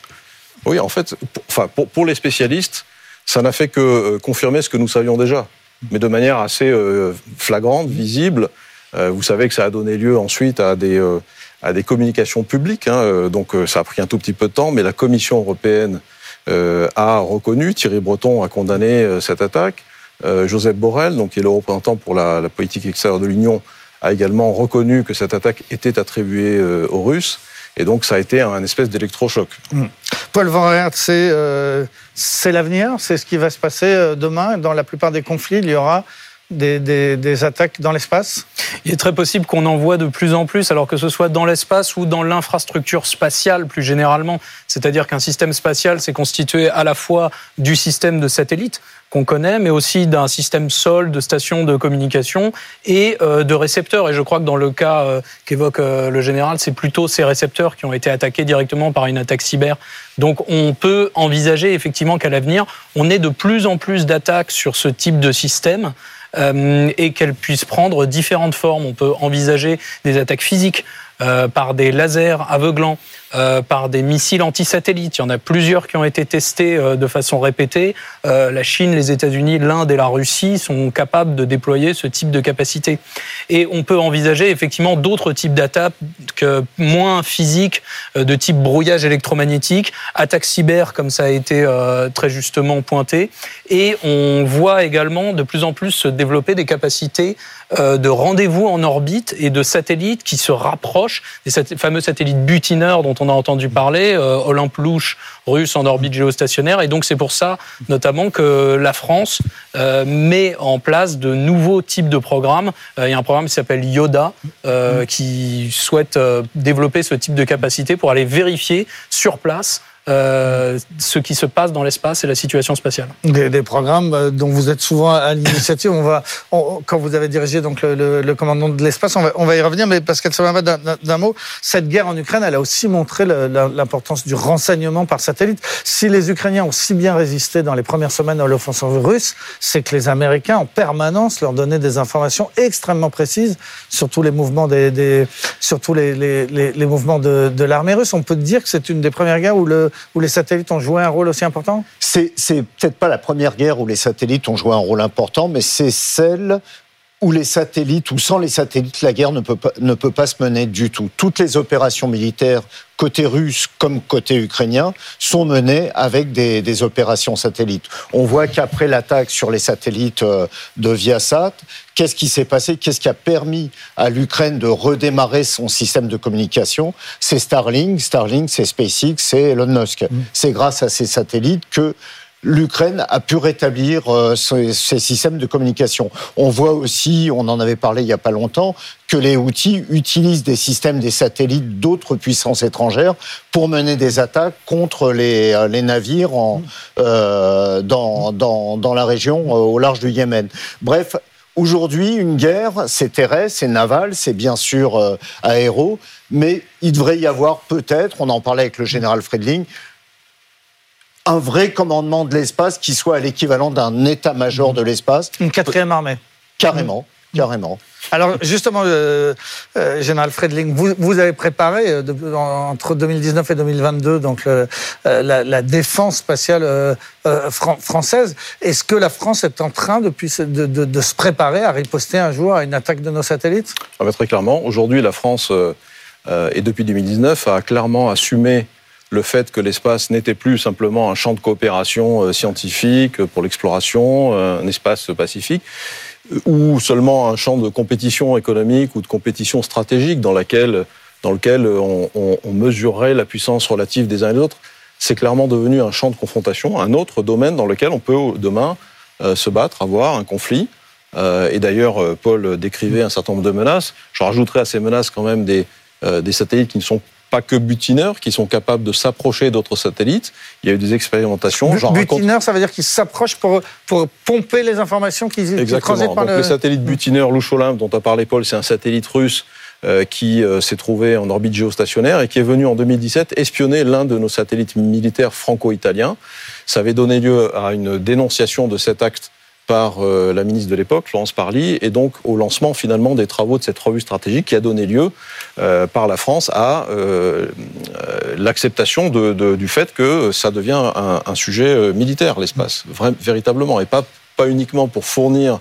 Oui, en fait, pour, enfin, pour, pour les spécialistes, ça n'a fait que euh, confirmer ce que nous savions déjà, mais de manière assez euh, flagrante, visible. Vous savez que ça a donné lieu ensuite à des, à des communications publiques, hein, euh, donc euh, ça a pris un tout petit peu de temps, mais la Commission européenne euh, a reconnu, Thierry Breton a condamné cette attaque, Joseph Borrell, donc, qui est le représentant pour la, politique extérieure de l'Union, a également reconnu que cette attaque était attribuée aux Russes, et donc ça a été un espèce d'électrochoc. Paul Van Aert, c'est l'avenir, c'est ce qui va se passer demain? Dans la plupart des conflits, il y aura des, des- des attaques dans l'espace? Il est très possible qu'on en voit de plus en plus, alors que ce soit dans l'espace ou dans l'infrastructure spatiale plus généralement. C'est-à-dire qu'un système spatial, c'est constitué à la fois du système de satellites qu'on connaît, mais aussi d'un système sol, de stations de communication et euh, de récepteurs. Et je crois que dans le cas euh, qu'évoque euh, le général, c'est plutôt ces récepteurs qui ont été attaqués directement par une attaque cyber. Donc on peut envisager effectivement qu'à l'avenir, on ait de plus en plus d'attaques sur ce type de système et qu'elles puissent prendre différentes formes. On peut envisager des attaques physiques euh, par des lasers aveuglants, euh, par des missiles antisatellites. Il y en a plusieurs qui ont été testés euh, de façon répétée. La Chine, les États-Unis, l'Inde et la Russie sont capables de déployer ce type de capacité. Et on peut envisager effectivement d'autres types d'attaques que moins physiques, de type brouillage électromagnétique, attaques cyber comme ça a été très justement pointé. Et on voit également de plus en plus se développer des capacités de rendez-vous en orbite et de satellites qui se rapprochent des sat- fameux satellites butineurs dont on a entendu parler, euh, Olympe Louche russe en orbite géostationnaire. Et donc c'est pour ça notamment que la France euh, met en place de nouveaux types de programmes. Euh, il y a un programme qui s'appelle Yoda qui souhaite développer ce type de capacité pour aller vérifier sur place euh, ce qui se passe dans l'espace et la situation spatiale. Des, des programmes euh, dont vous êtes souvent à l'initiative. On va, on- quand vous avez dirigé donc le, le- le commandement de l'espace, on va, on va y revenir. Mais Pascal Savama, d'un- mot, cette guerre en Ukraine, elle a aussi montré l'importance du renseignement par satellite. Si les Ukrainiens ont si bien résisté dans les premières semaines à l'offensive russe, c'est que les Américains en permanence leur donnaient des informations extrêmement précises sur tous les mouvements des, des sur tous les, les, les- les mouvements de, de l'armée russe. On peut dire que c'est une des premières guerres où, le, où les satellites ont joué un rôle aussi important? C'est peut-être pas la première guerre où les satellites ont joué un rôle important, mais c'est celle où les satellites, ou sans les satellites, la guerre ne peut pas, ne peut pas se mener du tout. Toutes les opérations militaires, côté russe comme côté ukrainien, sont menées avec des, des opérations satellites. On voit qu'après l'attaque sur les satellites euh, de Viasat, qu'est-ce qui s'est passé? Qu'est-ce qui a permis à l'Ukraine de redémarrer son système de communication? C'est Starlink. Starlink, c'est SpaceX, c'est Elon Musk. C'est grâce à ces satellites que l'Ukraine a pu rétablir euh, ses, ses systèmes de communication. On voit aussi, on en avait parlé il n'y a pas longtemps, que les outils utilisent des systèmes, des satellites d'autres puissances étrangères pour mener des attaques contre les, euh, les navires en, euh, dans, dans, dans la région euh, au large du Yémen. Bref, Aujourd'hui, une guerre, c'est terrestre, c'est naval, c'est bien sûr euh, aéro, mais il devrait y avoir peut-être, on en parlait avec le général Friedling, un vrai commandement de l'espace qui soit à l'équivalent d'un état-major de l'espace. Une quatrième armée. Carrément, carrément. Alors justement, euh, euh, Général Friedling, vous, vous avez préparé euh, de- en- entre 2019 et 2022 donc le- euh, la, la défense spatiale euh, euh, fran- française. Est-ce que la France est en train depuis de, de- de se préparer à riposter un jour à une attaque de nos satellites? Ah bah, très clairement, aujourd'hui, la France euh, euh, et depuis 2019 a clairement assumé le fait que l'espace n'était plus simplement un champ de coopération euh, scientifique pour l'exploration, euh, un espace pacifique, ou seulement un champ de compétition économique ou de compétition stratégique dans, lequel on, mesurerait la puissance relative des uns et des autres. C'est clairement devenu un champ de confrontation, un autre domaine dans lequel on peut demain se battre, avoir un conflit. et d'ailleurs, Paul décrivait un certain nombre de menaces. Je rajouterai à ces menaces quand même des, euh, des satellites qui ne sont pas que butineurs, qui sont capables de s'approcher d'autres satellites. Il y a eu des expérimentations. butineurs, ça veut dire qu'ils s'approchent pour, pour pomper les informations qui, qui transitent par Donc, le... satellite butineur Louche-Olympe, dont a parlé Paul, c'est un satellite russe euh, qui euh, s'est trouvé en orbite géostationnaire et qui est venu en 2017 espionner l'un de nos satellites militaires franco-italiens. Ça avait donné lieu à une dénonciation de cet acte par euh, la ministre de l'époque, Florence Parly, et donc au lancement finalement des travaux de cette revue stratégique qui a donné lieu euh, par la France à euh, l'acceptation de, de, du fait que ça devient un, un sujet militaire, l'espace, véritablement, et pas, pas uniquement pour fournir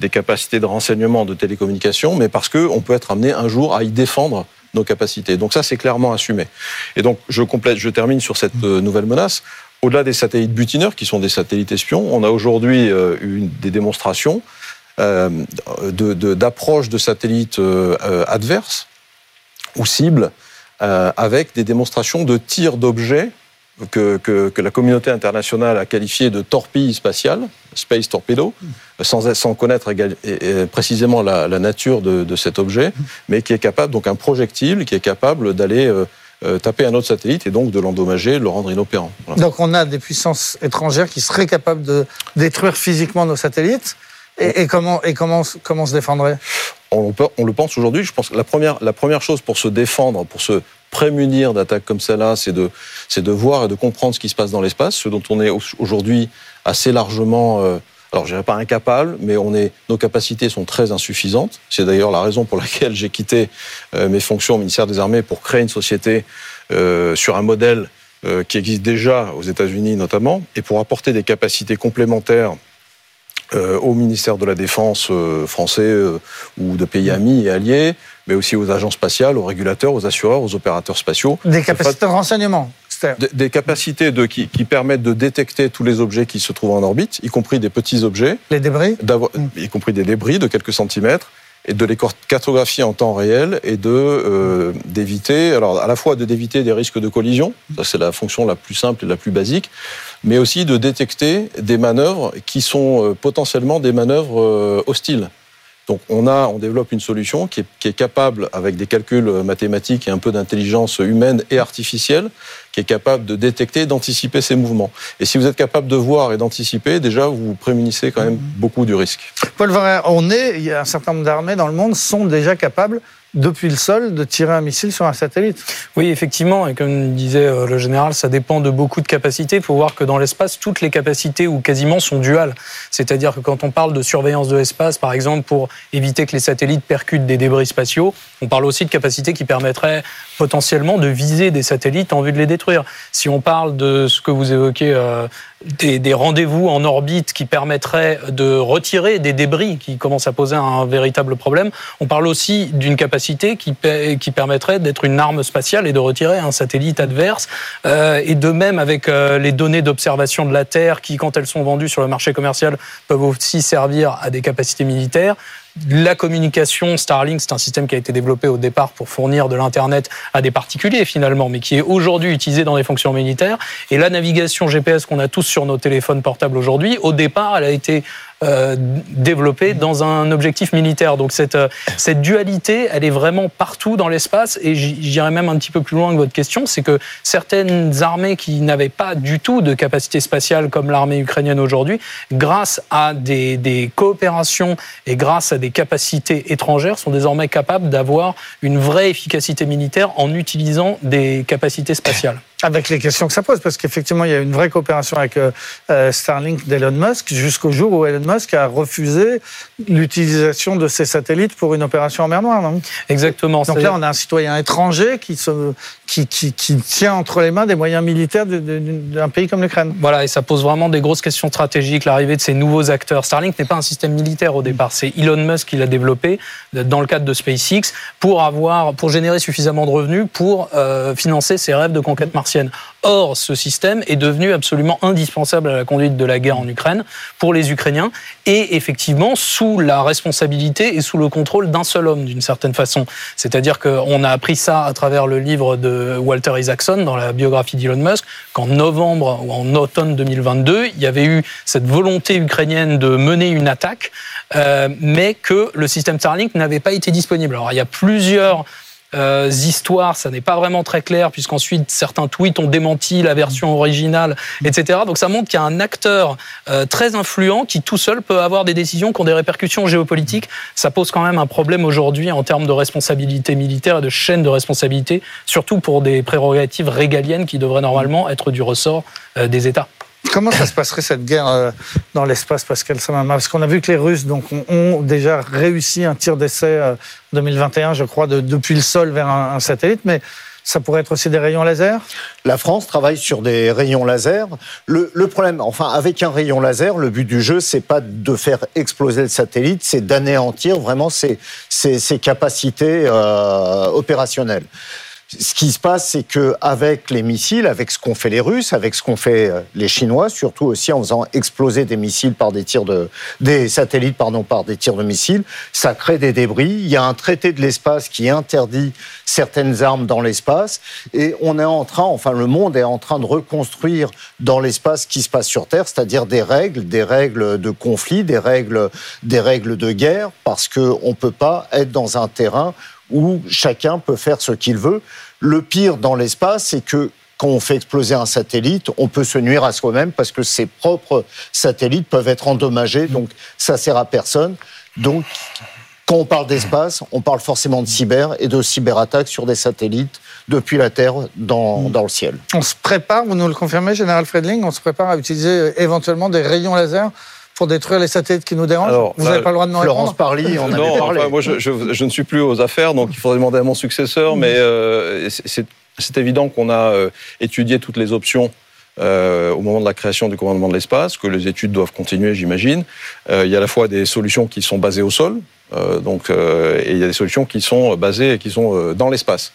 des capacités de renseignement, de télécommunication, mais parce qu'on peut être amené un jour à y défendre nos capacités. Donc ça, c'est clairement assumé. Et donc, je complète, je termine sur cette nouvelle menace. Au-delà des satellites butineurs, qui sont des satellites espions, on a aujourd'hui euh, des démonstrations euh, d'approche de, satellites euh, adverses ou cibles, euh, avec des démonstrations de tir d'objets que, la communauté internationale a qualifié de torpille spatiale, space torpedo, sans, connaître précisément la, nature de, de, cet objet, mais qui est capable, donc un projectile, qui est capable d'aller taper un autre satellite et donc de l'endommager, de le rendre inopérant. Voilà. Donc on a des puissances étrangères qui seraient capables de détruire physiquement nos satellites. Et, et comment, et comment, comment se défendrait on, on, le pense aujourd'hui. Je pense que la première, la première chose pour se défendre, pour se prémunir d'attaques comme celle-là, c'est de, de voir et de comprendre ce qui se passe dans l'espace, ce dont on est aujourd'hui assez largement euh, alors je dirais pas incapable, mais nos capacités sont très insuffisantes. C'est d'ailleurs la raison pour laquelle j'ai quitté euh, mes fonctions au ministère des Armées pour créer une société euh, sur un modèle euh, qui existe déjà aux États-Unis notamment, et pour apporter des capacités complémentaires au ministère de la Défense français ou de pays amis et alliés, mais aussi aux agences spatiales, aux régulateurs, aux assureurs, aux opérateurs spatiaux. Des capacités de renseignement des, des capacités de, qui, qui, permettent de détecter tous les objets qui se trouvent en orbite, y compris des petits objets. Les débris mmh. Y compris des débris de quelques centimètres et de les cartographier en temps réel et de euh, d'éviter alors à la fois de d'éviter des risques de collision ça c'est la fonction la plus simple et la plus basique mais aussi de détecter des manœuvres qui sont euh, potentiellement des manœuvres euh, hostiles donc on a, on développe une solution qui est, qui est capable, avec des calculs mathématiques et un peu d'intelligence humaine et artificielle, qui est capable de détecter, d'anticiper ces mouvements. Et si vous êtes capable de voir et d'anticiper, déjà vous vous prémunissez quand même beaucoup du risque. Paul Varin, on est, il y a un certain nombre d'armées dans le monde sont déjà capables depuis le sol de tirer un missile sur un satellite. Oui, effectivement, et comme disait euh, le général, ça dépend de beaucoup de capacités. Il faut voir que dans l'espace, toutes les capacités ou quasiment sont duales. C'est-à-dire que quand on parle de surveillance de l'espace, par exemple, pour éviter que les satellites percutent des débris spatiaux, on parle aussi de capacités qui permettraient potentiellement de viser des satellites en vue de les détruire. Si on parle de ce que vous évoquez, euh, des, rendez-vous en orbite qui permettraient de retirer des débris qui commencent à poser un véritable problème, on parle aussi d'une capacité qui, qui permettrait d'être une arme spatiale et de retirer un satellite adverse. Euh, et de même avec euh, les données d'observation de la Terre qui, quand elles sont vendues sur le marché commercial, peuvent aussi servir à des capacités militaires. La communication Starlink, c'est un système qui a été développé au départ pour fournir de l'Internet à des particuliers finalement, mais qui est aujourd'hui utilisé dans des fonctions militaires. Et la navigation GPS qu'on a tous sur nos téléphones portables aujourd'hui, au départ, elle a été euh, développée dans un objectif militaire. Donc cette, euh, cette dualité, elle est vraiment partout dans l'espace. Et j'irais même un petit peu plus loin que votre question, c'est que certaines armées qui n'avaient pas du tout de capacité spatiale comme l'armée ukrainienne aujourd'hui, grâce à des, des coopérations et grâce à des capacités étrangères, sont désormais capables d'avoir une vraie efficacité militaire en utilisant des capacités spatiales. Avec les questions que ça pose, parce qu'effectivement, il y a une vraie coopération avec euh, euh, Starlink d'Elon Musk, jusqu'au jour où Elon Musk a refusé l'utilisation de ces satellites pour une opération en mer Noire. Non? Exactement. Donc là, on a un citoyen étranger qui, se, qui, qui, qui tient entre les mains des moyens militaires d'un pays comme l'Ukraine. Voilà, et ça pose vraiment des grosses questions stratégiques, l'arrivée de ces nouveaux acteurs. Starlink n'est pas un système militaire au départ, c'est Elon Musk qui l'a développé dans le cadre de SpaceX pour avoir, pour générer suffisamment de revenus pour euh, financer ses rêves de conquête Or, ce système est devenu absolument indispensable à la conduite de la guerre en Ukraine pour les Ukrainiens et effectivement sous la responsabilité et sous le contrôle d'un seul homme d'une certaine façon. C'est-à-dire qu'on a appris ça à travers le livre de Walter Isaacson dans la biographie d'Elon Musk qu'en novembre ou en automne 2022, il y avait eu cette volonté ukrainienne de mener une attaque, euh, mais que le système Starlink n'avait pas été disponible. Alors il y a plusieurs euh, histoires, ça n'est pas vraiment très clair, puisqu'ensuite certains tweets ont démenti la version originale, etc. Donc ça montre qu'il y a un acteur euh, très influent qui tout seul peut avoir des décisions qui ont des répercussions géopolitiques. Ça pose quand même un problème aujourd'hui en termes de responsabilité militaire et de chaîne de responsabilité, surtout pour des prérogatives régaliennes qui devraient normalement être du ressort euh, des États. Comment ça se passerait cette guerre euh, dans l'espace, Pascal Samama? Parce qu'on a vu que les Russes donc, ont déjà réussi un tir d'essai en 2021, je crois, de, depuis le sol vers un, un satellite, mais ça pourrait être aussi des rayons laser? La France travaille sur des rayons laser. Le, le, problème, enfin, avec un rayon laser, le but du jeu, c'est pas de faire exploser le satellite, c'est d'anéantir vraiment ses, ses, ses capacités euh, opérationnelles ce qui se passe, c'est que avec les missiles, avec ce qu'ont fait les Russes, avec ce qu'ont fait euh, les Chinois, surtout aussi en faisant exploser des missiles par des tirs de des satellites pardon par des tirs de missiles, ça crée des débris. Il y a un traité de l'espace qui interdit certaines armes dans l'espace et on est en train, enfin le monde est en train de reconstruire dans l'espace ce qui se passe sur Terre, c'est-à-dire des règles, des règles de conflit, des règles, des règles de guerre, parce que on peut pas être dans un terrain où chacun peut faire ce qu'il veut. Le pire dans l'espace, c'est que quand on fait exploser un satellite, on peut se nuire à soi-même parce que ses propres satellites peuvent être endommagés, donc ça sert à personne. Donc, quand on parle d'espace, on parle forcément de cyber et de cyberattaques sur des satellites depuis la Terre dans, dans, le ciel. On se prépare, vous nous le confirmez, Général Friedling, on se prépare à utiliser éventuellement des rayons laser pour détruire les satellites qui nous dérangent Alors, Vous n'avez pas le droit de nous Florence Parly, on non, avait parlé. Enfin, moi, je, je, je, ne suis plus aux affaires, donc il faudrait demander à mon successeur, mais euh, c'est évident qu'on a euh, étudié toutes les options euh, au moment de la création du commandement de l'espace, que les études doivent continuer, j'imagine. Euh, il y a à la fois des solutions qui sont basées au sol, euh, donc, et il y a des solutions qui sont basées, qui sont dans l'espace.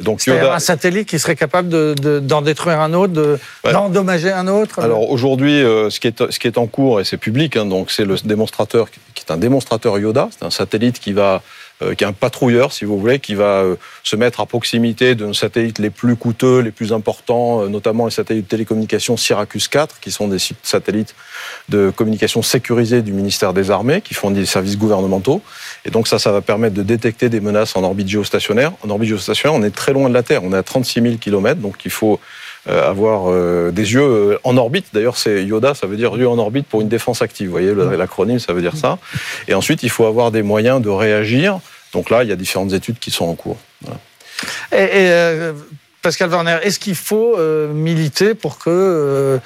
Donc Yoda... un satellite qui serait capable d'en de, de, détruire un autre, d'endommager de, un autre. Alors aujourd'hui, euh, ce, qui est, ce qui est en cours et c'est public, hein, donc c'est le démonstrateur qui est un démonstrateur Yoda, c'est un satellite qui va qui est un patrouilleur, si vous voulez, qui va euh, se mettre à proximité de nos satellites les plus coûteux, les plus importants, euh, notamment les satellites de télécommunications Syracuse 4, qui sont des satellites de communication sécurisés du ministère des Armées, qui font des services gouvernementaux. Et donc ça, ça va permettre de détecter des menaces en orbite géostationnaire. En orbite géostationnaire, on est très loin de la Terre, on est à 36 000 km, donc il faut avoir des yeux en orbite. D'ailleurs, c'est Yoda, ça veut dire yeux en orbite pour une défense active. Vous voyez, l'acronyme, ça veut dire ça. Et ensuite, il faut avoir des moyens de réagir. Donc là, il y a différentes études qui sont en cours. Voilà. Et, et euh, Pascal Werner, est-ce qu'il faut euh, militer pour que euh,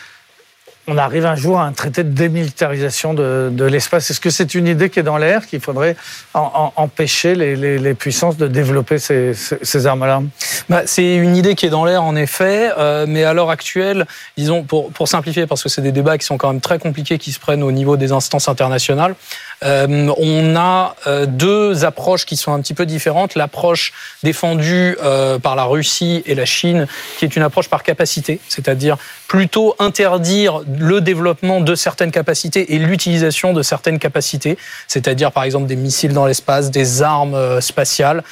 on arrive un jour à un traité de démilitarisation de, de l'espace. Est-ce que c'est une idée qui est dans l'air, qu'il faudrait empêcher les, les, puissances de développer ces, ces, ces armes-là? Bah, C'est une idée qui est dans l'air, en effet, euh, mais à l'heure actuelle, disons, pour, pour simplifier, parce que c'est des débats qui sont quand même très compliqués, qui se prennent au niveau des instances internationales, euh, on a euh, deux approches qui sont un petit peu différentes. L'approche défendue euh, par la Russie et la Chine, qui est une approche par capacité, c'est-à-dire plutôt interdire le développement de certaines capacités et l'utilisation de certaines capacités, c'est-à-dire par exemple des missiles dans l'espace, des armes spatiales,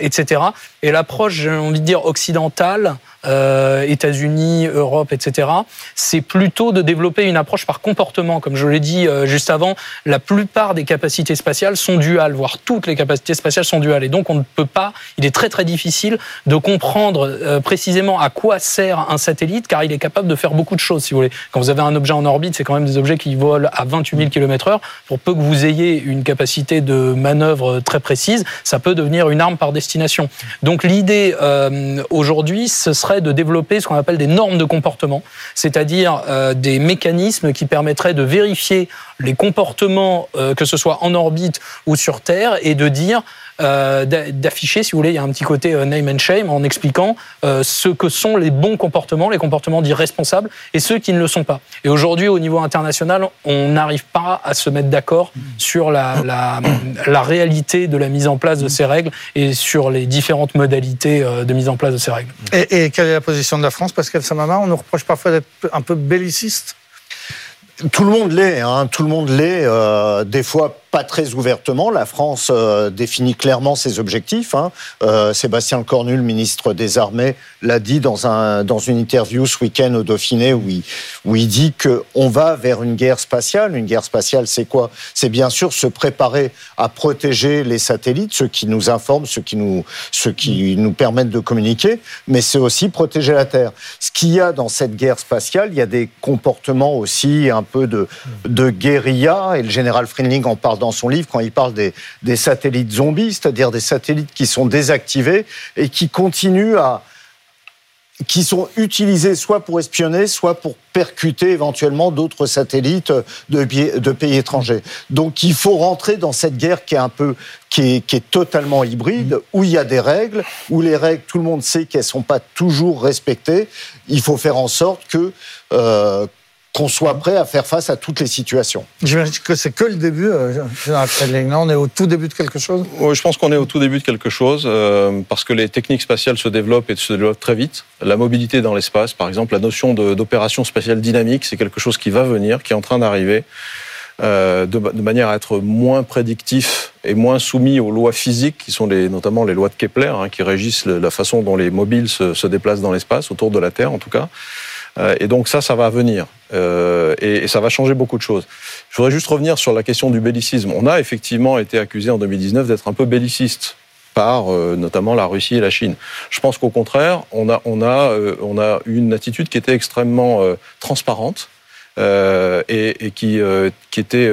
etc. Et l'approche, j'ai envie de dire, occidentale, euh, États-Unis, Europe, etc., c'est plutôt de développer une approche par comportement. Comme je l'ai dit euh, juste avant, la plupart des capacités spatiales sont duales, voire toutes les capacités spatiales sont duales. Et donc on ne peut pas, il est très très difficile de comprendre euh, précisément à quoi sert un satellite, car il est capable de faire beaucoup de choses, si vous voulez. Quand vous avez un objet en orbite, c'est quand même des objets qui volent à 28 000 km heure. Pour peu que vous ayez une capacité de manœuvre très précise, ça peut devenir une arme par destination. Donc l'idée euh, aujourd'hui, ce serait de développer ce qu'on appelle des normes de comportement, c'est-à-dire euh, des mécanismes qui permettraient de vérifier les comportements, euh, que ce soit en orbite ou sur Terre, et de dire d'afficher, si vous voulez, il y a un petit côté euh, name and shame en expliquant euh, ce que sont les bons comportements, les comportements dits responsables, et ceux qui ne le sont pas. Et aujourd'hui, au niveau international, on n'arrive pas à se mettre d'accord sur la, la, la, réalité de la mise en place de ces règles et sur les différentes modalités de mise en place de ces règles. Et, et quelle est la position de la France? Pascal Samama, on nous reproche parfois d'être un peu belliciste tout le monde l'est, hein, tout le monde l'est. Euh, des fois pas très ouvertement. La France euh, définit clairement ses objectifs. Hein. Euh, Sébastien Cornu, le ministre des Armées, l'a dit dans, un, dans une interview ce week-end au Dauphiné où il, où il dit qu'on va vers une guerre spatiale. Une guerre spatiale, c'est quoi? C'est bien sûr se préparer à protéger les satellites, ceux qui nous informent, ceux qui nous, permettent de communiquer, mais c'est aussi protéger la Terre. Ce qu'il y a dans cette guerre spatiale, il y a des comportements aussi un peu de, de guérilla, et le général Friendling en parle dans son livre quand il parle des, satellites zombies, c'est-à-dire des satellites qui sont désactivés et qui continuent à qui sont utilisés soit pour espionner, soit pour percuter éventuellement d'autres satellites de, pays étrangers. Donc il faut rentrer dans cette guerre qui est un peu, qui est, totalement hybride, où il y a des règles, où les règles, tout le monde sait qu'elles sont pas toujours respectées. Il faut faire en sorte que euh, qu'on soit prêt à faire face à toutes les situations. J'imagine que c'est que le début, euh, on est au tout début de quelque chose? Oui, je pense qu'on est au tout début de quelque chose, euh, parce que les techniques spatiales se développent et se développent très vite. La mobilité dans l'espace, par exemple, la notion d'opération spatiale dynamique, c'est quelque chose qui va venir, qui est en train d'arriver. Euh, de, de, manière à être moins prédictif et moins soumis aux lois physiques, qui sont les, notamment les lois de Kepler, hein, qui régissent la façon dont les mobiles se, se déplacent dans l'espace, autour de la Terre en tout cas. Euh, et donc ça, ça va venir. Euh, et, ça va changer beaucoup de choses. Je voudrais juste revenir sur la question du bellicisme. On a effectivement été accusé en 2019 d'être un peu belliciste par euh, notamment la Russie et la Chine. Je pense qu'au contraire, on a, on, a, euh, on a une attitude qui était extrêmement euh, transparente. Euh, et, et, qui, qui était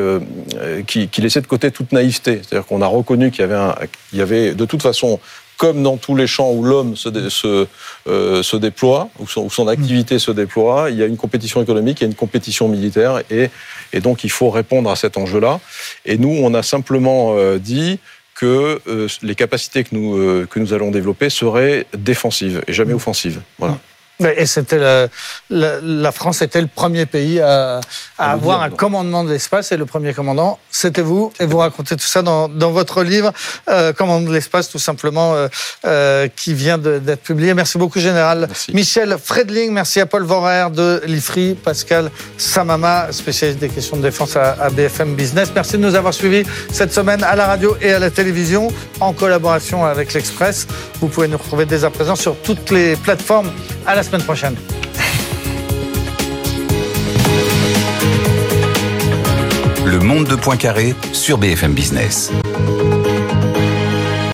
qui, qui, laissait de côté toute naïveté. C'est-à-dire qu'on a reconnu qu'il y avait un, il y avait de toute façon comme dans tous les champs où l'homme se, se, euh, se, déploie, où son, où son, activité se déploie, il y a une compétition économique, il y a une compétition militaire, et, et donc il faut répondre à cet enjeu-là. Et nous, on a simplement euh, dit que euh, les capacités que nous, que nous allons développer seraient défensives et jamais offensives. Voilà. Et c'était la, la, la, France était le premier pays à, à avoir un commandement de l'espace et le premier commandant, c'était vous. Et vous racontez tout ça dans, dans votre livre, euh, Commandement de l'espace, tout simplement, euh, euh, qui vient d'être publié. Merci beaucoup, Général. Merci. Michel Fredling, merci à Paul Vorer de l'IFRI, Pascal Samama, spécialiste des questions de défense à, à BFM Business. Merci de nous avoir suivis cette semaine à la radio et à la télévision en collaboration avec l'Express. Vous pouvez nous retrouver dès à présent sur toutes les plateformes. À la semaine prochaine. Le monde de Poincaré sur BFM Business.